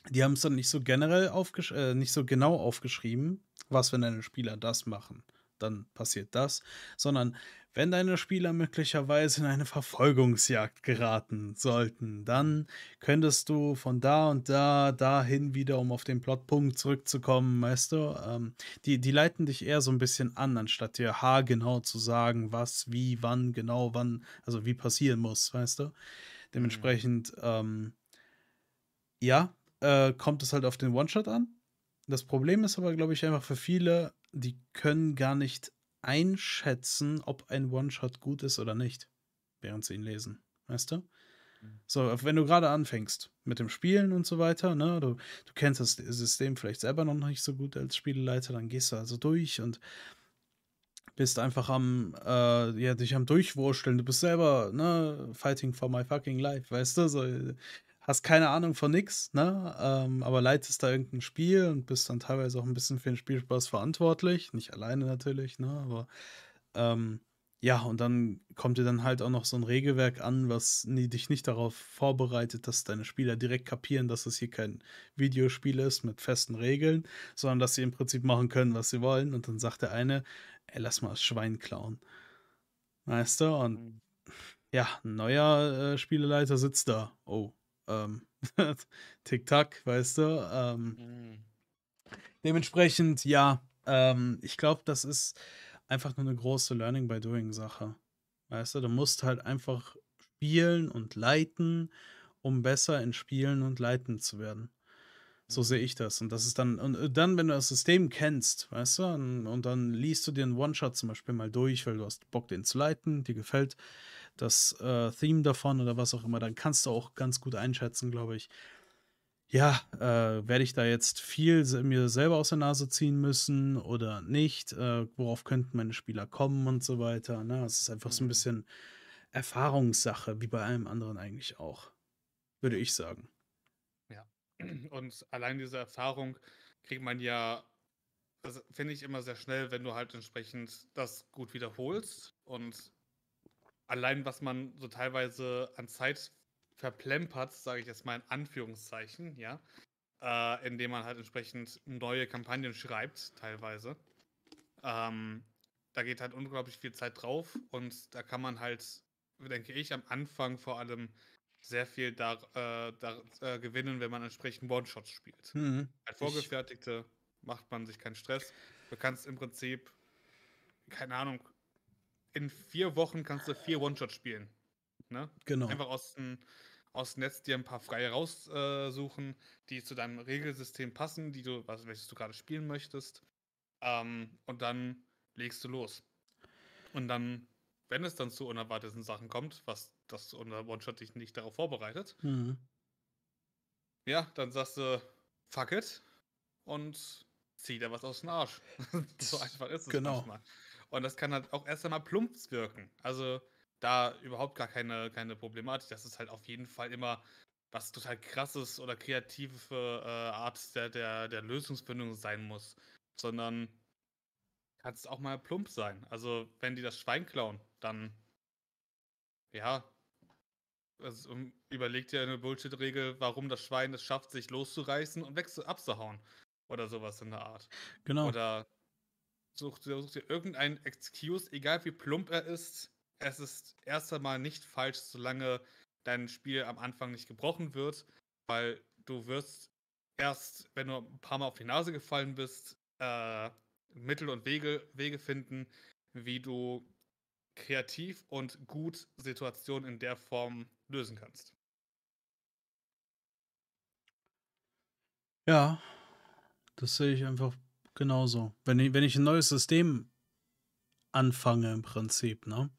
die haben es dann nicht so generell aufgesch äh, nicht so genau aufgeschrieben, was, wenn deine Spieler das machen, dann passiert das, sondern wenn deine Spieler möglicherweise in eine Verfolgungsjagd geraten sollten, dann könntest du von da und da dahin wieder, um auf den Plotpunkt zurückzukommen, weißt du, ähm, die, die leiten dich eher so ein bisschen an, anstatt dir haargenau zu sagen, was, wie, wann, genau, wann, also wie passieren muss, weißt du. Dementsprechend, ähm, ja, äh, kommt es halt auf den One-Shot an. Das Problem ist aber, glaube ich, einfach für viele, die können gar nicht einschätzen, ob ein One-Shot gut ist oder nicht, während sie ihn lesen. Weißt du? Mhm. So, wenn du gerade anfängst mit dem Spielen und so weiter, ne, du, du kennst das System vielleicht selber noch nicht so gut als Spieleleiter, dann gehst du also durch und bist einfach am, äh, ja, dich am Durchwursteln. Du bist selber, ne, fighting for my fucking life, weißt du? So, äh, hast keine Ahnung von nix, ne? Ähm, aber leitest da irgendein Spiel und bist dann teilweise auch ein bisschen für den Spielspaß verantwortlich. Nicht alleine natürlich, ne? Aber ähm, ja, und dann kommt dir dann halt auch noch so ein Regelwerk an, was nie, dich nicht darauf vorbereitet, dass deine Spieler direkt kapieren, dass es hier kein Videospiel ist mit festen Regeln, sondern dass sie im Prinzip machen können, was sie wollen. Und dann sagt der eine, ey, lass mal das Schwein klauen. Weißt du? Und Mhm. ja, ein neuer äh, Spieleleiter sitzt da. Oh, ähm, Tick-Tack, weißt du? Ähm, Mhm. dementsprechend, ja, ähm, ich glaube, das ist einfach nur eine große Learning by Doing Sache. Weißt du, du musst halt einfach spielen und leiten, um besser in Spielen und Leiten zu werden. So sehe Mhm. ich das. Und das ist dann, und äh, dann, wenn du das System kennst, weißt du, und, und dann liest du dir einen One-Shot zum Beispiel mal durch, weil du hast Bock, den zu leiten, dir gefällt das äh, Theme davon oder was auch immer, dann kannst du auch ganz gut einschätzen, glaube ich. Ja, äh, werde ich da jetzt viel mir selber aus der Nase ziehen müssen oder nicht? Äh, worauf könnten meine Spieler kommen und so weiter? Ne? Es ist einfach so ein Mhm. bisschen Erfahrungssache, wie bei allem anderen eigentlich auch, würde ich sagen. Ja. Und allein diese Erfahrung kriegt man ja, das finde ich immer sehr schnell, wenn du halt entsprechend das gut wiederholst. Und allein, was man so teilweise an Zeit verplempert, sage ich jetzt mal in Anführungszeichen, ja, äh, indem man halt entsprechend neue Kampagnen schreibt, teilweise. Ähm, da geht halt unglaublich viel Zeit drauf und da kann man halt, denke ich, am Anfang vor allem sehr viel da, äh, da äh, gewinnen, wenn man entsprechend One-Shots spielt. Mhm. Als Vorgefertigte macht man sich keinen Stress. Du kannst im Prinzip, keine Ahnung, in vier Wochen kannst du vier One-Shots spielen. Ne? genau. Einfach aus dem, aus dem Netz dir ein paar freie raussuchen, die zu deinem Regelsystem passen, die du, was welches du gerade spielen möchtest. Ähm, und dann legst du los. Und dann, wenn es dann zu unerwarteten Sachen kommt, was das unser One-Shot dich nicht darauf vorbereitet, Mhm. ja, dann sagst du, fuck it und zieh dir was aus dem Arsch. so einfach ist es Genau. manchmal. Und das kann halt auch erst einmal plumps wirken. Also da überhaupt gar keine, keine Problematik. Das ist halt auf jeden Fall immer was total krasses oder kreative äh, Art der, der, der Lösungsfindung sein muss. Sondern kann es auch mal plump sein. Also, wenn die das Schwein klauen, dann ja, also, überleg dir eine Bullshit-Regel, warum das Schwein es schafft, sich loszureißen und weg abzuhauen. Oder sowas in der Art. Genau. Oder such, such dir irgendeinen Excuse, egal wie plump er ist. Es ist erst einmal nicht falsch, solange dein Spiel am Anfang nicht gebrochen wird, weil du wirst erst, wenn du ein paar Mal auf die Nase gefallen bist, äh, Mittel und Wege, Wege finden, wie du kreativ und gut Situationen in der Form lösen kannst. Ja, das sehe ich einfach genauso. Wenn ich, wenn ich ein neues System anfange im Prinzip, ne,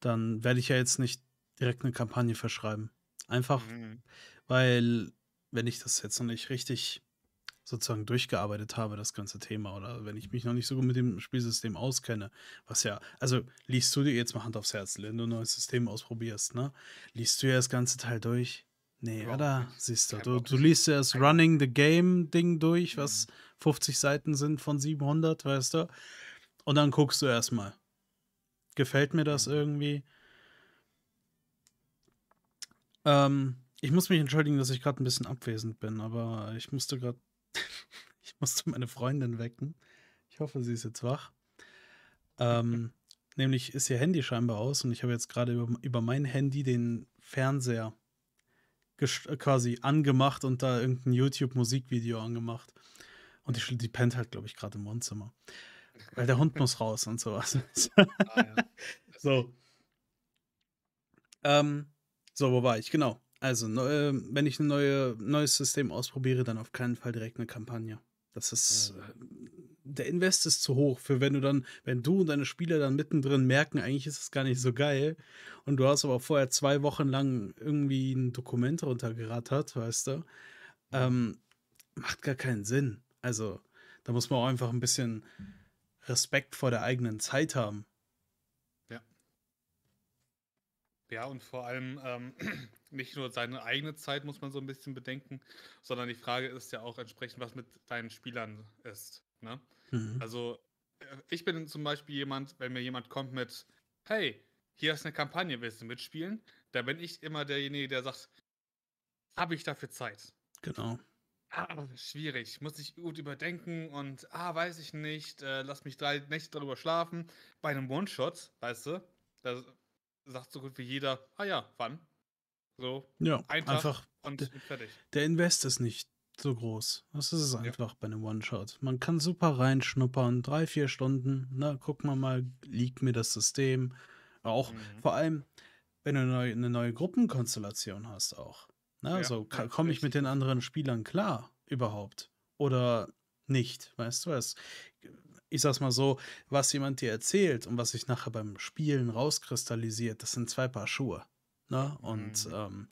dann werde ich ja jetzt nicht direkt eine Kampagne verschreiben. Einfach, mhm. weil wenn ich das jetzt noch nicht richtig sozusagen durchgearbeitet habe, das ganze Thema, oder wenn ich mich noch nicht so gut mit dem Spielsystem auskenne, was ja, also liest du dir jetzt mal Hand aufs Herz, wenn du ein neues System ausprobierst, ne? Liest du ja das ganze Teil durch? Nee, ja, oder? Siehst du, du, du liest ja das Running the Game Ding durch, was 50 mhm. Seiten sind von 700, weißt du? Und dann guckst du erstmal. Gefällt mir das mhm. irgendwie? Ähm, ich muss mich entschuldigen, dass ich gerade ein bisschen abwesend bin, aber ich musste gerade ich musste meine Freundin wecken. Ich hoffe, sie ist jetzt wach. Ähm, nämlich ist ihr Handy scheinbar aus und ich habe jetzt gerade über, über mein Handy den Fernseher quasi angemacht und da irgendein YouTube-Musikvideo angemacht. Und die, die pennt halt, glaube ich, gerade im Wohnzimmer. Weil der Hund muss raus und sowas. ah, ja. So. Ähm, so, wo war ich? Genau. Also, neu, wenn ich ein neue, neues System ausprobiere, dann auf keinen Fall direkt eine Kampagne. Das ist. Ja. Äh, der Invest ist zu hoch, für wenn du dann, wenn du und deine Spieler dann mittendrin merken, eigentlich ist es gar nicht so geil. Und du hast aber vorher zwei Wochen lang irgendwie ein Dokument runtergerattert, weißt du. Ähm, macht gar keinen Sinn. Also, da muss man auch einfach ein bisschen Respekt vor der eigenen Zeit haben. Ja, und vor allem ähm, nicht nur seine eigene Zeit muss man so ein bisschen bedenken, sondern die Frage ist ja auch entsprechend, was mit deinen Spielern ist. Ne? Mhm. Also äh, ich bin zum Beispiel jemand, wenn mir jemand kommt mit, hey, hier ist eine Kampagne, willst du mitspielen? Da bin ich immer derjenige, der sagt, habe ich dafür Zeit? Genau. Ah, schwierig, muss ich gut überdenken und ah, weiß ich nicht, äh, lass mich drei Nächte darüber schlafen. Bei einem One-Shot, weißt du, da sagt so gut wie jeder, ah ja, wann? So, ja, ein einfach und fertig. Der Invest ist nicht so groß. Das ist es einfach ja. bei einem One-Shot. Man kann super reinschnuppern, drei, vier Stunden. Na, guck mal mal, liegt mir das System. Auch mhm. vor allem, wenn du eine neue, eine neue Gruppenkonstellation hast, auch. Na, ja, so ja, komme ich mit den anderen Spielern klar überhaupt oder nicht, weißt du was? ich sag's mal so, was jemand dir erzählt und was sich nachher beim Spielen rauskristallisiert, das sind zwei Paar Schuhe. Ne? Und mhm. ähm,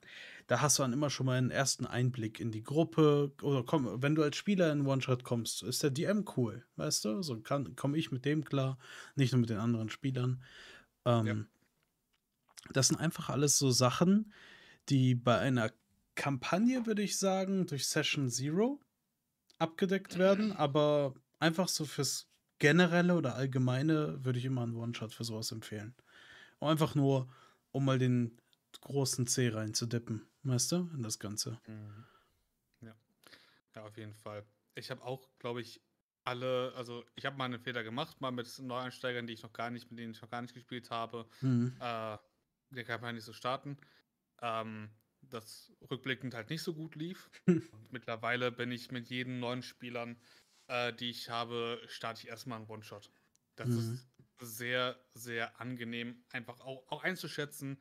da hast du dann immer schon mal einen ersten Einblick in die Gruppe. Oder komm, wenn du als Spieler in One-Shot kommst, ist der DM cool, weißt du? So komme ich mit dem klar, nicht nur mit den anderen Spielern. Ähm, ja. Das sind einfach alles so Sachen, die bei einer Kampagne, würde ich sagen, durch Session Zero abgedeckt werden, aber einfach so fürs generelle oder allgemeine würde ich immer einen One-Shot für sowas empfehlen. Und einfach nur, um mal den großen C reinzudippen, weißt du, in das Ganze. Mhm. Ja. Ja, auf jeden Fall. Ich habe auch, glaube ich, alle, also ich habe mal einen Fehler gemacht, mal mit Neueinsteigern, die ich noch gar nicht, mit denen ich noch gar nicht gespielt habe, mhm. äh, die Kampagne zu starten. Ähm, das rückblickend halt nicht so gut lief. Und mittlerweile bin ich mit jedem neuen Spielern äh, die ich habe, starte ich erstmal einen One-Shot. Das mhm. ist sehr, sehr angenehm, einfach auch, auch einzuschätzen.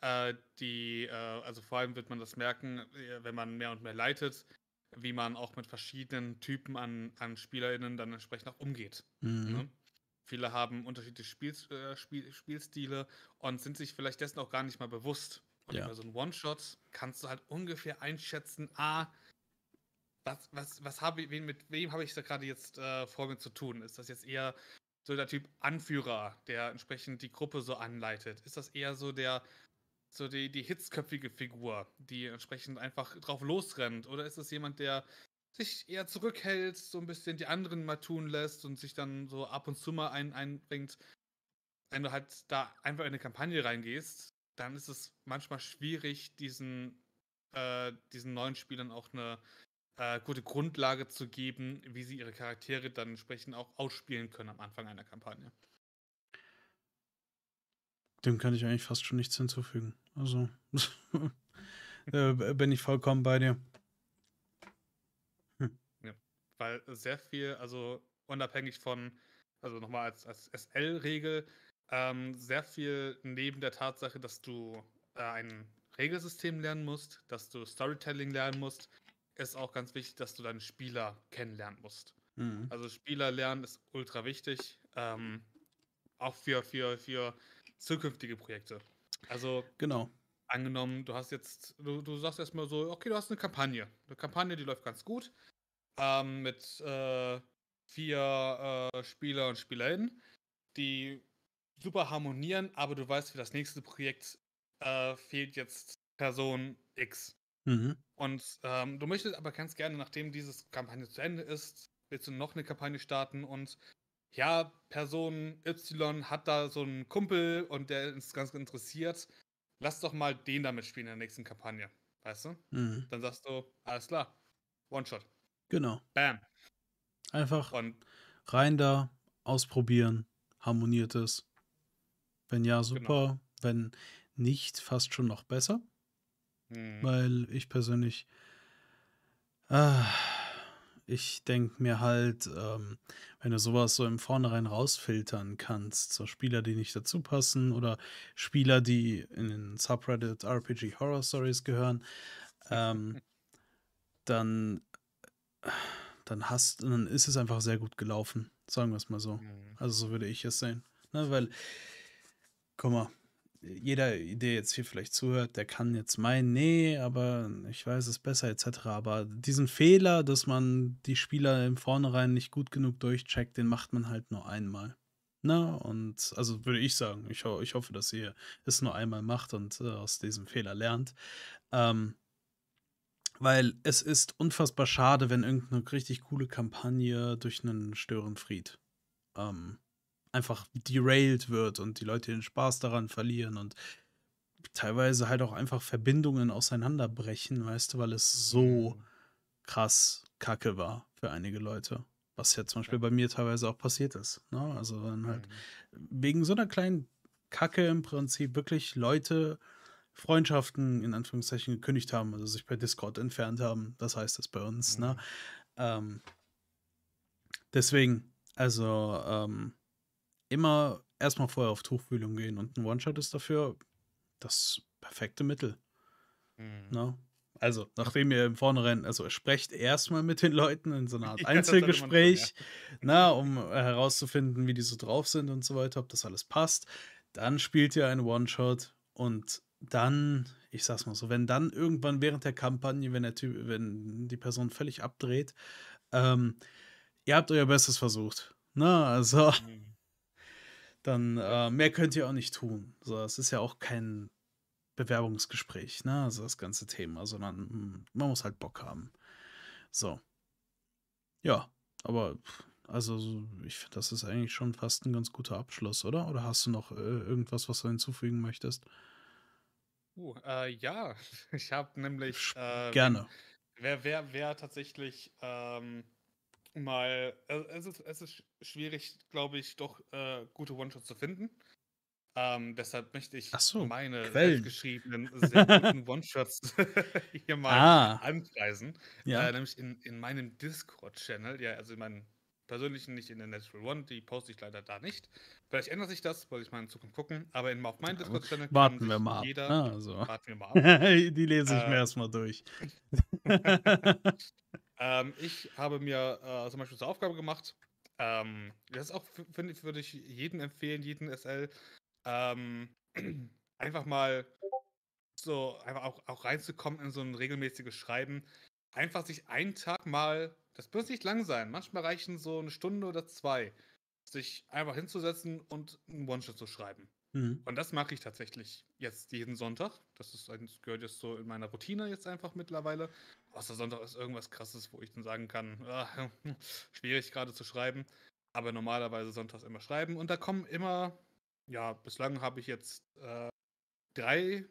Äh, die, äh, also vor allem wird man das merken, äh, wenn man mehr und mehr leitet, wie man auch mit verschiedenen Typen an, an SpielerInnen dann entsprechend auch umgeht. Mhm. Ne? Viele haben unterschiedliche Spiel, äh, Spiel, Spielstile und sind sich vielleicht dessen auch gar nicht mal bewusst. Und ja. über so einen One-Shot kannst du halt ungefähr einschätzen, ah, was, was, was habe ich, mit wem habe ich da gerade jetzt äh, vor mir zu tun? Ist das jetzt eher so der Typ Anführer, der entsprechend die Gruppe so anleitet? Ist das eher so der, so die, die hitzköpfige Figur, die entsprechend einfach drauf losrennt? Oder ist es jemand, der sich eher zurückhält, so ein bisschen die anderen mal tun lässt und sich dann so ab und zu mal ein, einbringt? Wenn du halt da einfach in eine Kampagne reingehst, dann ist es manchmal schwierig, diesen, äh, diesen neuen Spielern auch eine äh, gute Grundlage zu geben, wie sie ihre Charaktere dann entsprechend auch ausspielen können am Anfang einer Kampagne. Dem kann ich eigentlich fast schon nichts hinzufügen. Also äh, bin ich vollkommen bei dir. Hm. Ja, weil sehr viel, also unabhängig von, also nochmal als, als SL-Regel, ähm, sehr viel neben der Tatsache, dass du äh, ein Regelsystem lernen musst, dass du Storytelling lernen musst, ist auch ganz wichtig, dass du deine Spieler kennenlernen musst. Mhm. Also Spieler lernen ist ultra wichtig, ähm, auch für, für, für zukünftige Projekte. Also genau. angenommen, du hast jetzt, du, du sagst erstmal so, okay, du hast eine Kampagne. Eine Kampagne, die läuft ganz gut. Ähm, mit äh, vier äh, Spieler und Spielerinnen, die super harmonieren, aber du weißt, für das nächste Projekt äh, fehlt jetzt Person X. Mhm. Und ähm, du möchtest aber ganz gerne, nachdem diese Kampagne zu Ende ist, willst du noch eine Kampagne starten und ja, Person Y hat da so einen Kumpel und der ist ganz interessiert. Lass doch mal den damit spielen in der nächsten Kampagne. Weißt du? Mhm. Dann sagst du, alles klar, One-Shot. Genau. Bam. Einfach und rein da, ausprobieren, harmoniert es. Wenn ja, super. Genau. Wenn nicht, fast schon noch besser. Mhm. Weil ich persönlich, äh, ich denke mir halt, ähm, wenn du sowas so im Vornherein rausfiltern kannst, so Spieler, die nicht dazu passen oder Spieler, die in den Subreddit RPG Horror Stories gehören, ähm, dann, dann hast, dann ist es einfach sehr gut gelaufen, sagen wir es mal so. Mhm. Also so würde ich es sehen. Ne, weil, guck mal, jeder, der jetzt hier vielleicht zuhört, der kann jetzt meinen, nee, aber ich weiß es besser, etc. Aber diesen Fehler, dass man die Spieler im Vornherein nicht gut genug durchcheckt, den macht man halt nur einmal. Na, und also würde ich sagen, ich, ho ich hoffe, dass ihr es nur einmal macht und äh, aus diesem Fehler lernt. Ähm, weil es ist unfassbar schade, wenn irgendeine richtig coole Kampagne durch einen Störenfried ähm, einfach derailed wird und die Leute den Spaß daran verlieren und teilweise halt auch einfach Verbindungen auseinanderbrechen, weißt du, weil es so mhm. krass kacke war für einige Leute. Was ja zum Beispiel bei mir teilweise auch passiert ist. Ne? Also dann halt mhm. wegen so einer kleinen Kacke im Prinzip wirklich Leute Freundschaften in Anführungszeichen gekündigt haben, also sich bei Discord entfernt haben. Das heißt das bei uns. Ne? Mhm. Ne? Ähm, deswegen, also ähm, immer erstmal vorher auf Tuchfühlung gehen und ein One-Shot ist dafür das perfekte Mittel. Mhm. Ne? Also, nachdem ihr im Vornherein, also sprecht erstmal mit den Leuten in so einer Art Einzelgespräch, ja. na, um herauszufinden, wie die so drauf sind und so weiter, ob das alles passt. Dann spielt ihr einen One-Shot und dann, ich sag's mal so, wenn dann irgendwann während der Kampagne, wenn der Typ, wenn die Person völlig abdreht, ähm, ihr habt euer Bestes versucht. Na, also, mhm dann äh, mehr könnt ihr auch nicht tun. So, es ist ja auch kein Bewerbungsgespräch, ne? Also das ganze Thema, sondern hm, man muss halt Bock haben. So. Ja, aber also ich finde, das ist eigentlich schon fast ein ganz guter Abschluss, oder? Oder hast du noch äh, irgendwas, was du hinzufügen möchtest? Uh, äh, ja, ich habe nämlich äh, Gerne. Wer, wer, wer tatsächlich ähm, mal. Also es, ist, es ist schwierig, glaube ich, doch äh, gute One-Shots zu finden. Ähm, deshalb möchte ich so, meine selbstgeschriebenen, sehr guten One-Shots hier mal ah. anpreisen. Ja. Äh, nämlich in, in meinem Discord-Channel, ja, also in meinem persönlichen, nicht in der Natural One, die poste ich leider da nicht. Vielleicht ändert sich das, wollte ich mal in Zukunft gucken, aber in, auf meinem Discord-Channel warten wir mal jeder, ab. Ne? Also. Warten wir mal ab. die lese ich äh, mir erstmal durch. Ähm, ich habe mir äh, zum Beispiel zur Aufgabe gemacht, ähm, das ist auch, finde ich, würde ich jedem empfehlen, jeden SL, ähm, einfach mal so, einfach auch, auch reinzukommen in so ein regelmäßiges Schreiben. Einfach sich einen Tag mal, das muss nicht lang sein, manchmal reichen so eine Stunde oder zwei, sich einfach hinzusetzen und einen One-Shot zu schreiben. Mhm. Und das mache ich tatsächlich jetzt jeden Sonntag. Das, ist, das gehört jetzt so in meiner Routine jetzt einfach mittlerweile. Außer Sonntag ist irgendwas krasses, wo ich dann sagen kann, ah, schwierig gerade zu schreiben. Aber normalerweise sonntags immer schreiben. Und da kommen immer, ja, bislang habe ich jetzt äh, drei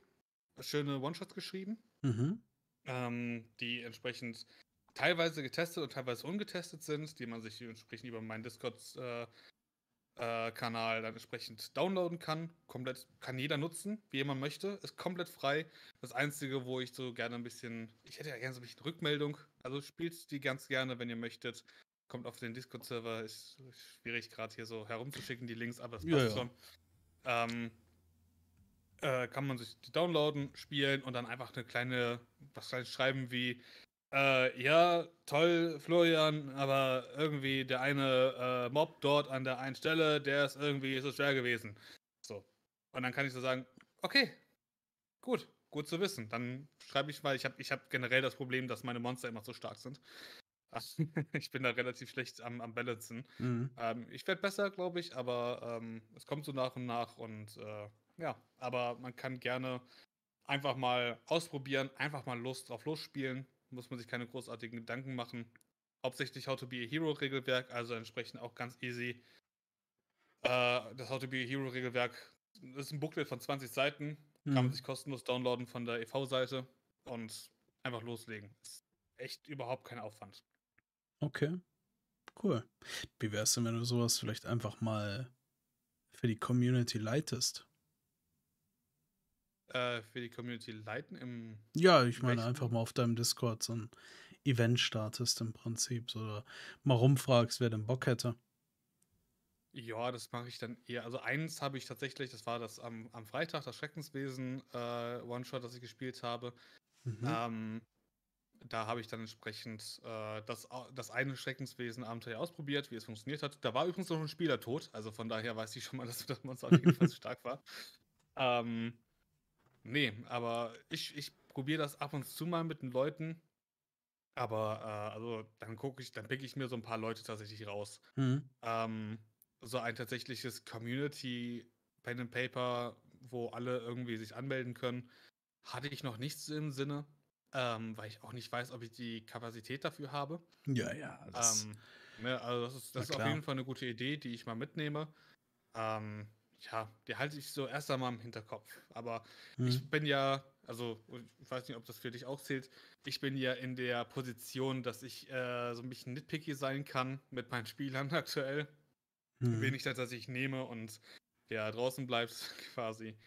schöne One-Shots geschrieben, Mhm. ähm, die entsprechend teilweise getestet und teilweise ungetestet sind, die man sich entsprechend über meinen Discord äh, äh, Kanal dann entsprechend downloaden kann. Komplett kann jeder nutzen, wie jemand möchte. Ist komplett frei. Das Einzige, wo ich so gerne ein bisschen, ich hätte ja gerne so ein bisschen Rückmeldung. Also spielt die ganz gerne, wenn ihr möchtet. Kommt auf den Discord-Server. Ist schwierig gerade hier so herumzuschicken, die Links, aber es passt Ja, ja. schon. Ähm, äh, kann man sich die downloaden, spielen und dann einfach eine kleine, was kleines schreiben wie, äh, ja, toll, Florian, aber irgendwie der eine äh, Mob dort an der einen Stelle, der ist irgendwie so schwer gewesen. So. Und dann kann ich so sagen, okay, gut, gut zu wissen. Dann schreibe ich, weil ich habe ich hab generell das Problem, dass meine Monster immer so stark sind. ich bin da relativ schlecht am, am Balancen. Mhm. Ähm, ich werde besser, glaube ich, aber ähm, es kommt so nach und nach und äh, ja, aber man kann gerne einfach mal ausprobieren, einfach mal Lust drauf losspielen. Muss man sich keine großartigen Gedanken machen. Hauptsächlich How to be a Hero Regelwerk, also entsprechend auch ganz easy. Äh, das How to be a Hero Regelwerk ist ein Booklet von 20 Seiten. Kann man Mhm. sich kostenlos downloaden von der EV-Seite und einfach loslegen. Ist echt überhaupt kein Aufwand. Okay. Cool. Wie wär's denn, wenn du sowas vielleicht einfach mal für die Community leitest? Äh, für die Community leiten im Ja, ich meine einfach mal auf deinem Discord so ein Event startest im Prinzip oder mal rumfragst, wer denn Bock hätte. Ja, das mache ich dann eher. Also eins habe ich tatsächlich, das war das am, am Freitag, das Schreckenswesen äh, One-Shot, das ich gespielt habe. Mhm. Ähm, da habe ich dann entsprechend äh, das, das eine Schreckenswesen-Abenteuer ausprobiert, wie es funktioniert hat. Da war übrigens noch ein Spieler tot, also von daher weiß ich schon mal, dass das Monster auf jeden Fall so stark war. Ähm, nee, aber ich, ich probiere das ab und zu mal mit den Leuten. Aber äh, also dann gucke ich, dann pick ich mir so ein paar Leute tatsächlich raus Mhm. ähm, so ein tatsächliches Community Pen and Paper, wo alle irgendwie sich anmelden können, hatte ich noch nichts im Sinne, ähm, weil ich auch nicht weiß, ob ich die Kapazität dafür habe. Ja, ja. Das, Ähm, ne, also das ist, das ist auf jeden Fall eine gute Idee, die ich mal mitnehme. Ähm, ja, die halte ich so erst einmal im Hinterkopf. Aber mhm. ich bin ja, also ich weiß nicht, ob das für dich auch zählt, ich bin ja in der Position, dass ich äh, so ein bisschen nitpicky sein kann mit meinen Spielern aktuell Mhm. wen ich da tatsächlich nehme und der draußen bleibt quasi.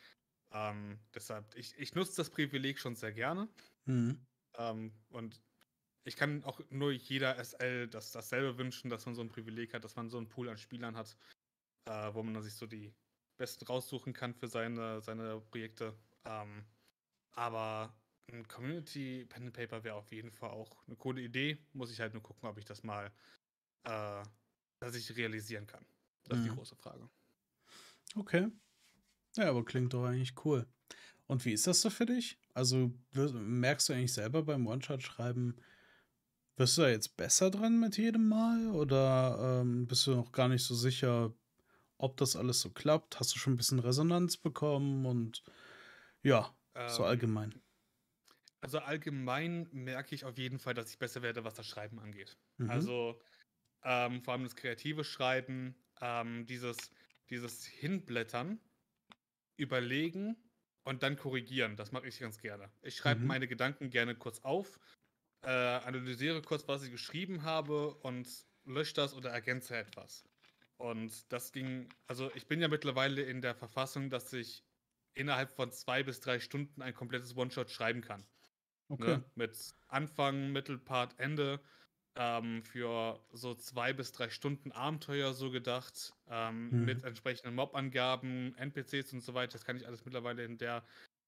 Ähm, deshalb, ich, ich nutze das Privileg schon sehr gerne. Mhm. Ähm, und ich kann auch nur jeder SL das, dasselbe wünschen, dass man so ein Privileg hat, dass man so einen Pool an Spielern hat, äh, wo man sich so die besten raussuchen kann für seine, seine Projekte. Ähm, aber ein Community Pen and Paper wäre auf jeden Fall auch eine coole Idee. Muss ich halt nur gucken, ob ich das mal, äh, dass ich realisieren kann. Das ist die Mhm. große Frage. Okay. Ja, aber klingt doch eigentlich cool. Und wie ist das so für dich? Also merkst du eigentlich selber beim One-Shot-Schreiben, wirst du da jetzt besser dran mit jedem Mal? Oder ähm, bist du noch gar nicht so sicher, ob das alles so klappt? Hast du schon ein bisschen Resonanz bekommen? Und ja, so Ähm, allgemein. Also allgemein merke ich auf jeden Fall, dass ich besser werde, was das Schreiben angeht. Mhm. Also ähm, vor allem das kreative Schreiben, ähm, dieses, dieses Hinblättern, überlegen und dann korrigieren. Das mache ich ganz gerne. Ich schreibe Mhm. meine Gedanken gerne kurz auf, äh, analysiere kurz, was ich geschrieben habe und lösche das oder ergänze etwas. Und das ging, also ich bin ja mittlerweile in der Verfassung, dass ich innerhalb von zwei bis drei Stunden ein komplettes One-Shot schreiben kann. Okay. Ne? Mit Anfang, Mittelpart, Ende. Ähm, für so zwei bis drei Stunden Abenteuer so gedacht. Ähm, Mhm. Mit entsprechenden Mob-Angaben, NPCs und so weiter. Das kann ich alles mittlerweile in, der,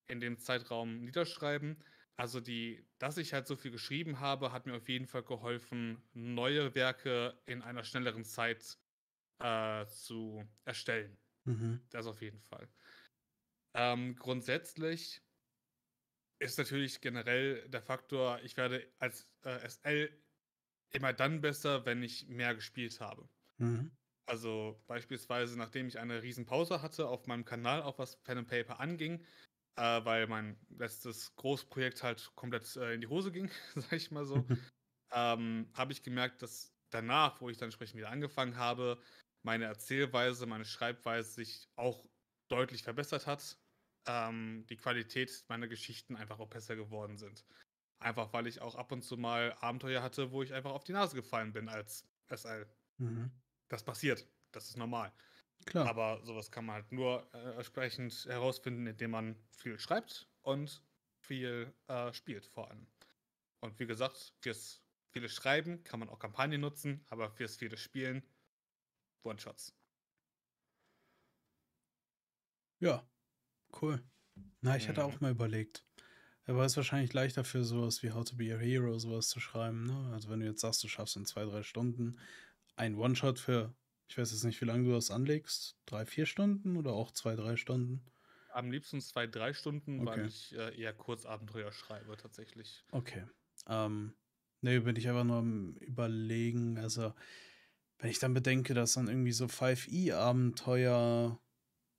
in dem Zeitraum niederschreiben. Also die, dass ich halt so viel geschrieben habe, hat mir auf jeden Fall geholfen, neue Werke in einer schnelleren Zeit äh, zu erstellen. Mhm. Das auf jeden Fall. Ähm, grundsätzlich ist natürlich generell der Faktor, ich werde als äh, SL immer dann besser, wenn ich mehr gespielt habe. Mhm. Also beispielsweise, nachdem ich eine riesen Pause hatte auf meinem Kanal, auch was Pen and Paper anging, äh, weil mein letztes Großprojekt halt komplett äh, in die Hose ging, sag ich mal so, ähm, habe ich gemerkt, dass danach, wo ich dann entsprechend wieder angefangen habe, meine Erzählweise, meine Schreibweise sich auch deutlich verbessert hat. Ähm, die Qualität meiner Geschichten einfach auch besser geworden sind. Einfach weil ich auch ab und zu mal Abenteuer hatte, wo ich einfach auf die Nase gefallen bin als SL. Mhm. Das passiert. Das ist normal. Klar. Aber sowas kann man halt nur äh, entsprechend herausfinden, indem man viel schreibt und viel äh, spielt vor allem. Und wie gesagt, fürs viele Schreiben kann man auch Kampagnen nutzen, aber fürs viele Spielen One-Shots. Ja, cool. Na, ich hatte auch mhm. mal überlegt. Aber es ist wahrscheinlich leichter für sowas wie How to Be a Hero, sowas zu schreiben. Ne? Also wenn du jetzt sagst, du schaffst in zwei, drei Stunden ein One-Shot für, ich weiß jetzt nicht, wie lange du das anlegst, drei, vier Stunden oder auch zwei, drei Stunden? Am liebsten zwei, drei Stunden, okay. weil ich äh, eher Kurzabenteuer schreibe tatsächlich. Okay. Ähm, ne, bin ich einfach nur am überlegen. Also, wenn ich dann bedenke, dass dann irgendwie so 5e-Abenteuer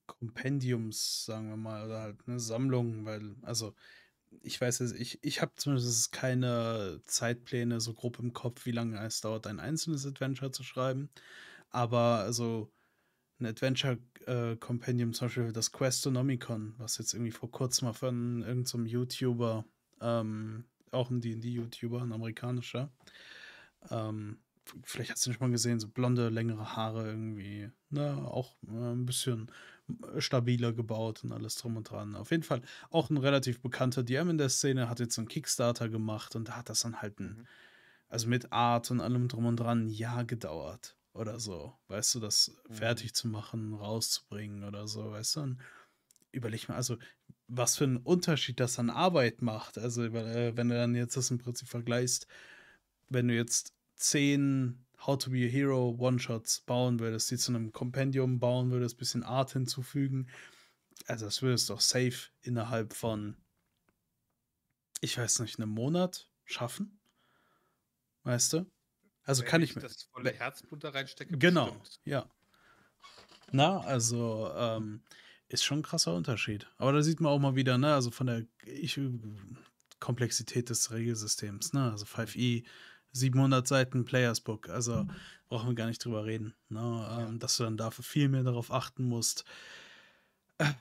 Kompendiums, sagen wir mal, oder halt eine Sammlung, weil, also ich weiß es, ich, ich habe zumindest keine Zeitpläne so grob im Kopf, wie lange es dauert, ein einzelnes Adventure zu schreiben. Aber also ein Adventure-Kompendium, äh, zum Beispiel das Questonomicon, was jetzt irgendwie vor kurzem mal von irgendeinem YouTuber, ähm, auch ein DD-YouTuber, ein amerikanischer, ähm, vielleicht hast du nicht mal gesehen, so blonde, längere Haare irgendwie, ne, auch äh, ein bisschen stabiler gebaut und alles drum und dran. Auf jeden Fall auch ein relativ bekannter DM in der Szene, hat jetzt einen Kickstarter gemacht und da hat das dann halt ein, mhm. also mit Art und allem drum und dran ein Jahr gedauert oder so. Weißt du, das mhm. fertig zu machen, rauszubringen oder so, weißt du? Und überleg mal, also was für einen Unterschied das an Arbeit macht. Also, äh, wenn du dann jetzt das im Prinzip vergleichst, wenn du jetzt zehn How to be a Hero One-Shots bauen würdest, die zu einem Kompendium bauen würdest, bisschen Art hinzufügen. Also das würdest doch safe innerhalb von, ich weiß nicht, einem Monat schaffen. Weißt du? Also Wenn kann ich mir. das volle Herzblut da reinstecke. Genau, bestimmt. ja. Na, also ähm, ist schon ein krasser Unterschied. Aber da sieht man auch mal wieder, ne, also von der ich, Komplexität des Regelsystems, ne, also 5e 700 Seiten Players Book. Also mhm. brauchen wir gar nicht drüber reden. Ne? Ja. Ähm, dass du dann dafür viel mehr darauf achten musst. Äh,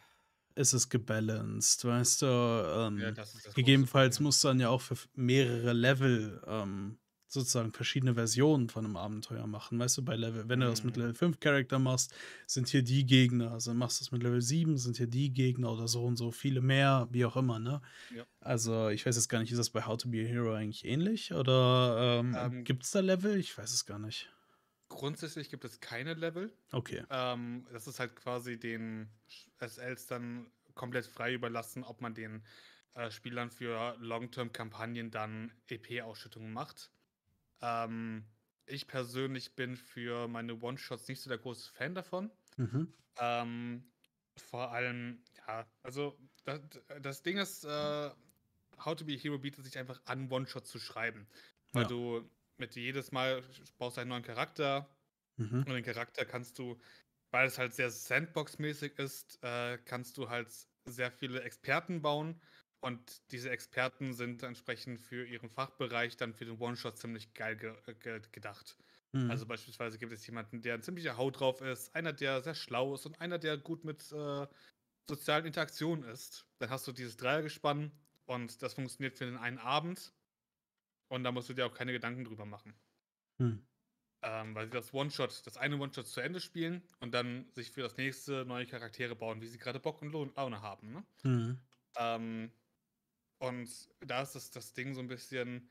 ist es gebalanced, weißt du? Ähm, ja, gegebenenfalls musst du dann ja auch für mehrere Level ähm, sozusagen verschiedene Versionen von einem Abenteuer machen. Weißt du, bei Level, wenn du das mit mhm. Level 5 Charakter machst, sind hier die Gegner. Also machst du das mit Level 7, sind hier die Gegner oder so und so viele mehr, wie auch immer, ne? Ja. Also, ich weiß jetzt gar nicht, ist das bei How to Be a Hero eigentlich ähnlich? Oder ähm, ähm, gibt es da Level? Ich weiß es gar nicht. Grundsätzlich gibt es keine Level. Okay. Ähm, das ist halt quasi den SLs dann komplett frei überlassen, ob man den äh, Spielern für Long-Term-Kampagnen dann EP-Ausschüttungen macht. Ähm, ich persönlich bin für meine One-Shots nicht so der große Fan davon. Mhm. Ähm, vor allem, ja, also das, das Ding ist, äh, How to be a Hero bietet sich einfach an, One-Shot zu schreiben. Weil ja. du mit jedes Mal baust einen neuen Charakter mhm. und den Charakter kannst du, weil es halt sehr Sandbox-mäßig ist, äh, kannst du halt sehr viele Experten bauen und diese Experten sind entsprechend für ihren Fachbereich dann für den One-Shot ziemlich geil ge ge gedacht. Mhm. Also beispielsweise gibt es jemanden, der ein ziemlicher Haut drauf ist, einer, der sehr schlau ist und einer, der gut mit äh, sozialen Interaktionen ist. Dann hast du dieses Dreiergespann und das funktioniert für den einen Abend. Und da musst du dir auch keine Gedanken drüber machen. Mhm. Ähm, weil sie das One-Shot, das eine One-Shot zu Ende spielen und dann sich für das nächste neue Charaktere bauen, wie sie gerade Bock und Laune haben. Ne? Mhm. Ähm, und da ist das, das Ding so ein bisschen,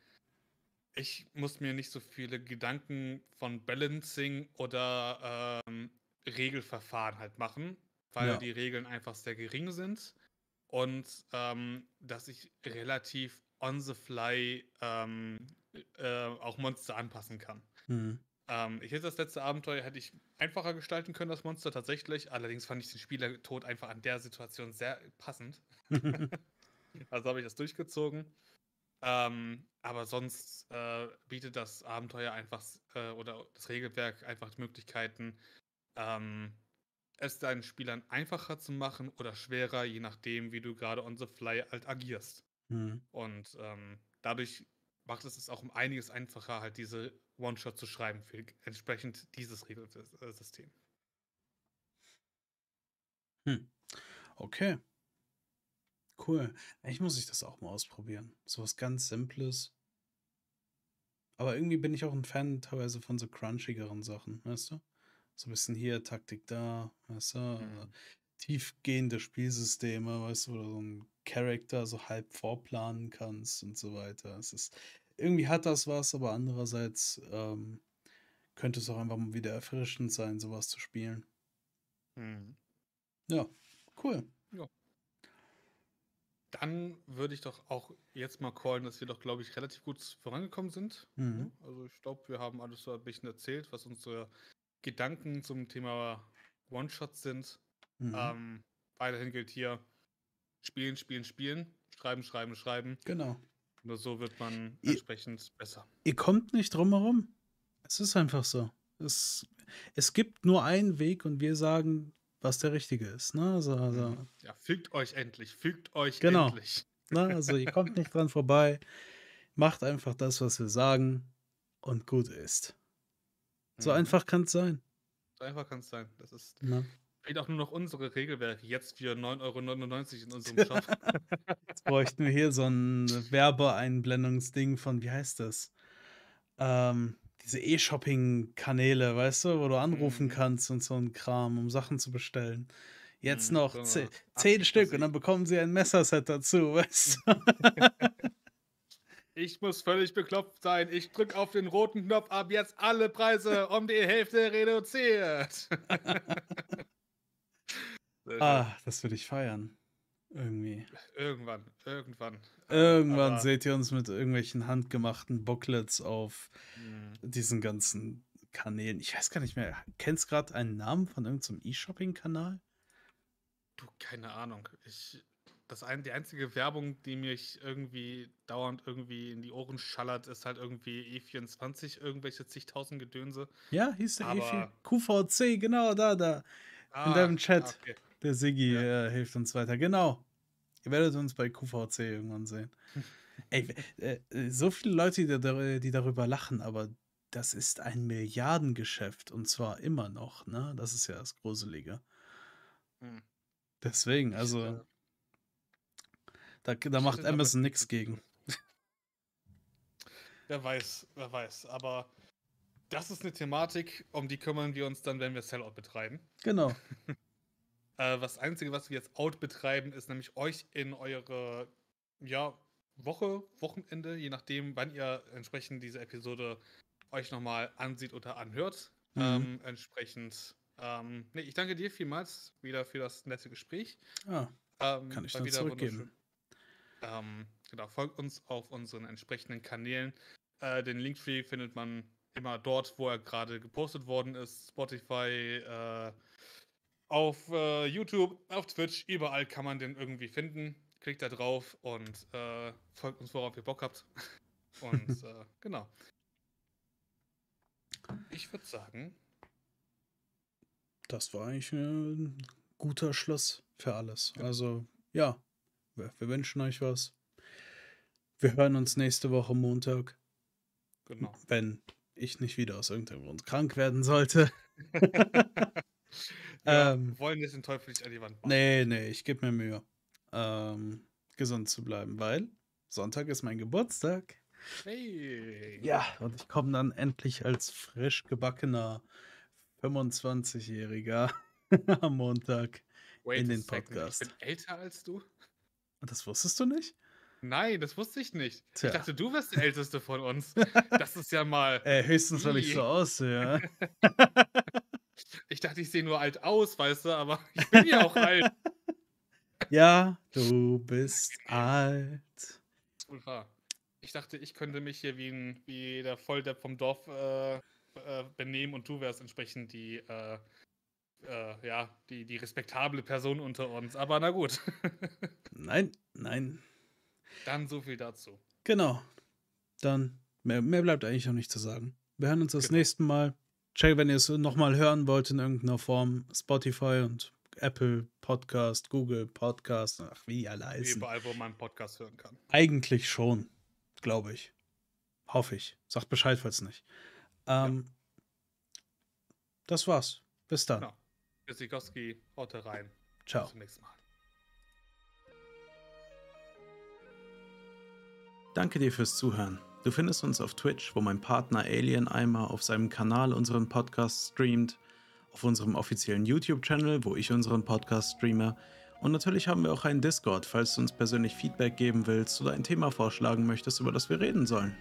ich muss mir nicht so viele Gedanken von Balancing oder ähm, Regelverfahren halt machen, weil ja. die Regeln einfach sehr gering sind und ähm, dass ich relativ on the fly ähm, äh, auch Monster anpassen kann. Mhm. Ähm, ich hätte das letzte Abenteuer hätte ich einfacher gestalten können, das Monster tatsächlich. Allerdings fand ich den Spielertod einfach an der Situation sehr passend. Also habe ich das durchgezogen. Ähm, aber sonst äh, bietet das Abenteuer einfach äh, oder das Regelwerk einfach Möglichkeiten, ähm, es deinen Spielern einfacher zu machen oder schwerer, je nachdem, wie du gerade on the fly halt agierst. Mhm. Und ähm, dadurch macht es es auch um einiges einfacher, halt diese One-Shot zu schreiben für entsprechend dieses Regelsystem. Hm. Okay. Cool. Ich muss ich das auch mal ausprobieren. So was ganz Simples. Aber irgendwie bin ich auch ein Fan teilweise von so crunchigeren Sachen, weißt du? So ein bisschen hier, Taktik da, weißt du? Mhm. Tiefgehende Spielsysteme, weißt du, wo du so einen Charakter so halb vorplanen kannst und so weiter. Es ist, irgendwie hat das was, aber andererseits ähm, könnte es auch einfach mal wieder erfrischend sein, sowas zu spielen. Mhm. Ja, cool. Dann würde ich doch auch jetzt mal callen, dass wir doch, glaube ich, relativ gut vorangekommen sind. Mhm. Also ich glaube, wir haben alles so ein bisschen erzählt, was unsere Gedanken zum Thema One-Shots sind. Mhm. Ähm, weiterhin gilt hier, spielen, spielen, spielen, schreiben, schreiben, schreiben. Genau. Nur so wird man I- entsprechend besser. Ihr kommt nicht drum herum. Es ist einfach so. Es, es gibt nur einen Weg und wir sagen, was der richtige ist. Ne? Also, also, Mhm. Ja, fügt euch endlich, fügt euch Genau. endlich. ne? also ihr kommt nicht dran vorbei. Macht einfach das, was wir sagen und gut ist. So Mhm. einfach kann es sein. So einfach kann es sein. Das ist Ne? fehlt auch nur noch unsere Regelwerke jetzt für 9,99 Euro in unserem Shop. Jetzt bräuchten wir hier so ein Werbeeinblendungsding von, wie heißt das? Ähm, diese E-Shopping-Kanäle, weißt du, wo du anrufen Mhm. kannst und so ein Kram, um Sachen zu bestellen. Jetzt Mhm, noch zehn Art Stück und dann bekommen sie ein Messerset dazu, weißt du? Ich muss völlig bekloppt sein. Ich drück auf den roten Knopf ab jetzt alle Preise um die Hälfte reduziert. Ah, das würde ich feiern. Irgendwie. Irgendwann, irgendwann. Irgendwann aber, seht ihr uns mit irgendwelchen handgemachten Booklets auf mh, diesen ganzen Kanälen. Ich weiß gar nicht mehr. Kennst gerade einen Namen von irgendeinem E-Shopping-Kanal? Du, keine Ahnung. Ich, das ein, die einzige Werbung, die mich irgendwie dauernd irgendwie in die Ohren schallert, ist halt irgendwie E24, irgendwelche zigtausend Gedönse. Ja, hieß der E4. Aber- QVC, genau da, da. Ah, deinem Chat. Okay. Der Siggi Ja. äh, hilft uns weiter. Genau. Ihr werdet uns bei QVC irgendwann sehen. Ey, äh, äh, so viele Leute, die, da- die darüber lachen, aber das ist ein Milliardengeschäft und zwar immer noch, ne? Das ist ja das Gruselige. Hm. Deswegen, also, äh, da, da macht Amazon nichts gegen. Wer weiß, wer weiß. Aber das ist eine Thematik, um die kümmern wir uns dann, wenn wir Sellout betreiben. Genau. Äh, das Einzige, was wir jetzt Out betreiben, ist nämlich euch in eure ja, Woche, Wochenende, je nachdem, wann ihr entsprechend diese Episode euch nochmal ansieht oder anhört. Mhm. Ähm, entsprechend. Ähm, nee, ich danke dir vielmals wieder für das nette Gespräch. Ah, Ähm, kann ich nur wieder zurückgeben. Ähm, genau, folgt uns auf unseren entsprechenden Kanälen. Äh, den Linktree findet man immer dort, wo er gerade gepostet worden ist. Spotify, äh, auf äh, YouTube, auf Twitch, überall kann man den irgendwie finden. Klickt da drauf und äh, folgt uns, worauf ihr Bock habt. Und äh, genau. Ich würde sagen, Das war eigentlich ein guter Schluss für alles. Also, ja, wir, wir wünschen euch was. Wir hören uns nächste Woche Montag, genau. wenn ich nicht wieder aus irgendeinem Grund krank werden sollte. ja, Ähm, wollen jetzt den Teufel nicht an die Wand machen. Nee, nee, ich gebe mir Mühe, ähm, gesund zu bleiben, weil Sonntag ist mein Geburtstag. Hey. Ja, und ich komme dann endlich als frisch gebackener 25-Jähriger am Montag. Wait in den second, Podcast. Ich bin älter als du? Und das wusstest du nicht? Nein, das wusste ich nicht. Tja. Ich dachte, du wärst der Älteste von uns. Das ist ja mal. Äh, höchstens, weil ich so aussehe. Ich dachte, ich sehe nur alt aus, weißt du, aber ich bin ja auch alt. ja, du bist alt. Ich dachte, ich könnte mich hier wie, ein, wie der Volldepp vom Dorf äh, äh, benehmen und du wärst entsprechend die, äh, äh, ja, die, die respektable Person unter uns. Aber na gut. Nein, nein. Dann so viel dazu. Genau. Dann, mehr, mehr bleibt eigentlich noch nicht zu sagen. Wir hören uns das Genau. nächste Mal. Check, wenn ihr es nochmal hören wollt in irgendeiner Form, Spotify und Apple Podcast, Google Podcast, ach, wie alle heißen. Überall, wo man einen Podcast hören kann. Eigentlich schon, glaube ich. Hoffe ich. Sagt Bescheid, falls nicht. Ähm, ja. Das war's. Bis dann. Genau. Sikowski, haut rein. Ciao. Bis zum nächsten Mal. Danke dir fürs Zuhören. Du findest uns auf Twitch, wo mein Partner Alien Eimer auf seinem Kanal unseren Podcast streamt, auf unserem offiziellen YouTube-Channel, wo ich unseren Podcast streame. Und natürlich haben wir auch einen Discord, falls du uns persönlich Feedback geben willst oder ein Thema vorschlagen möchtest, über das wir reden sollen.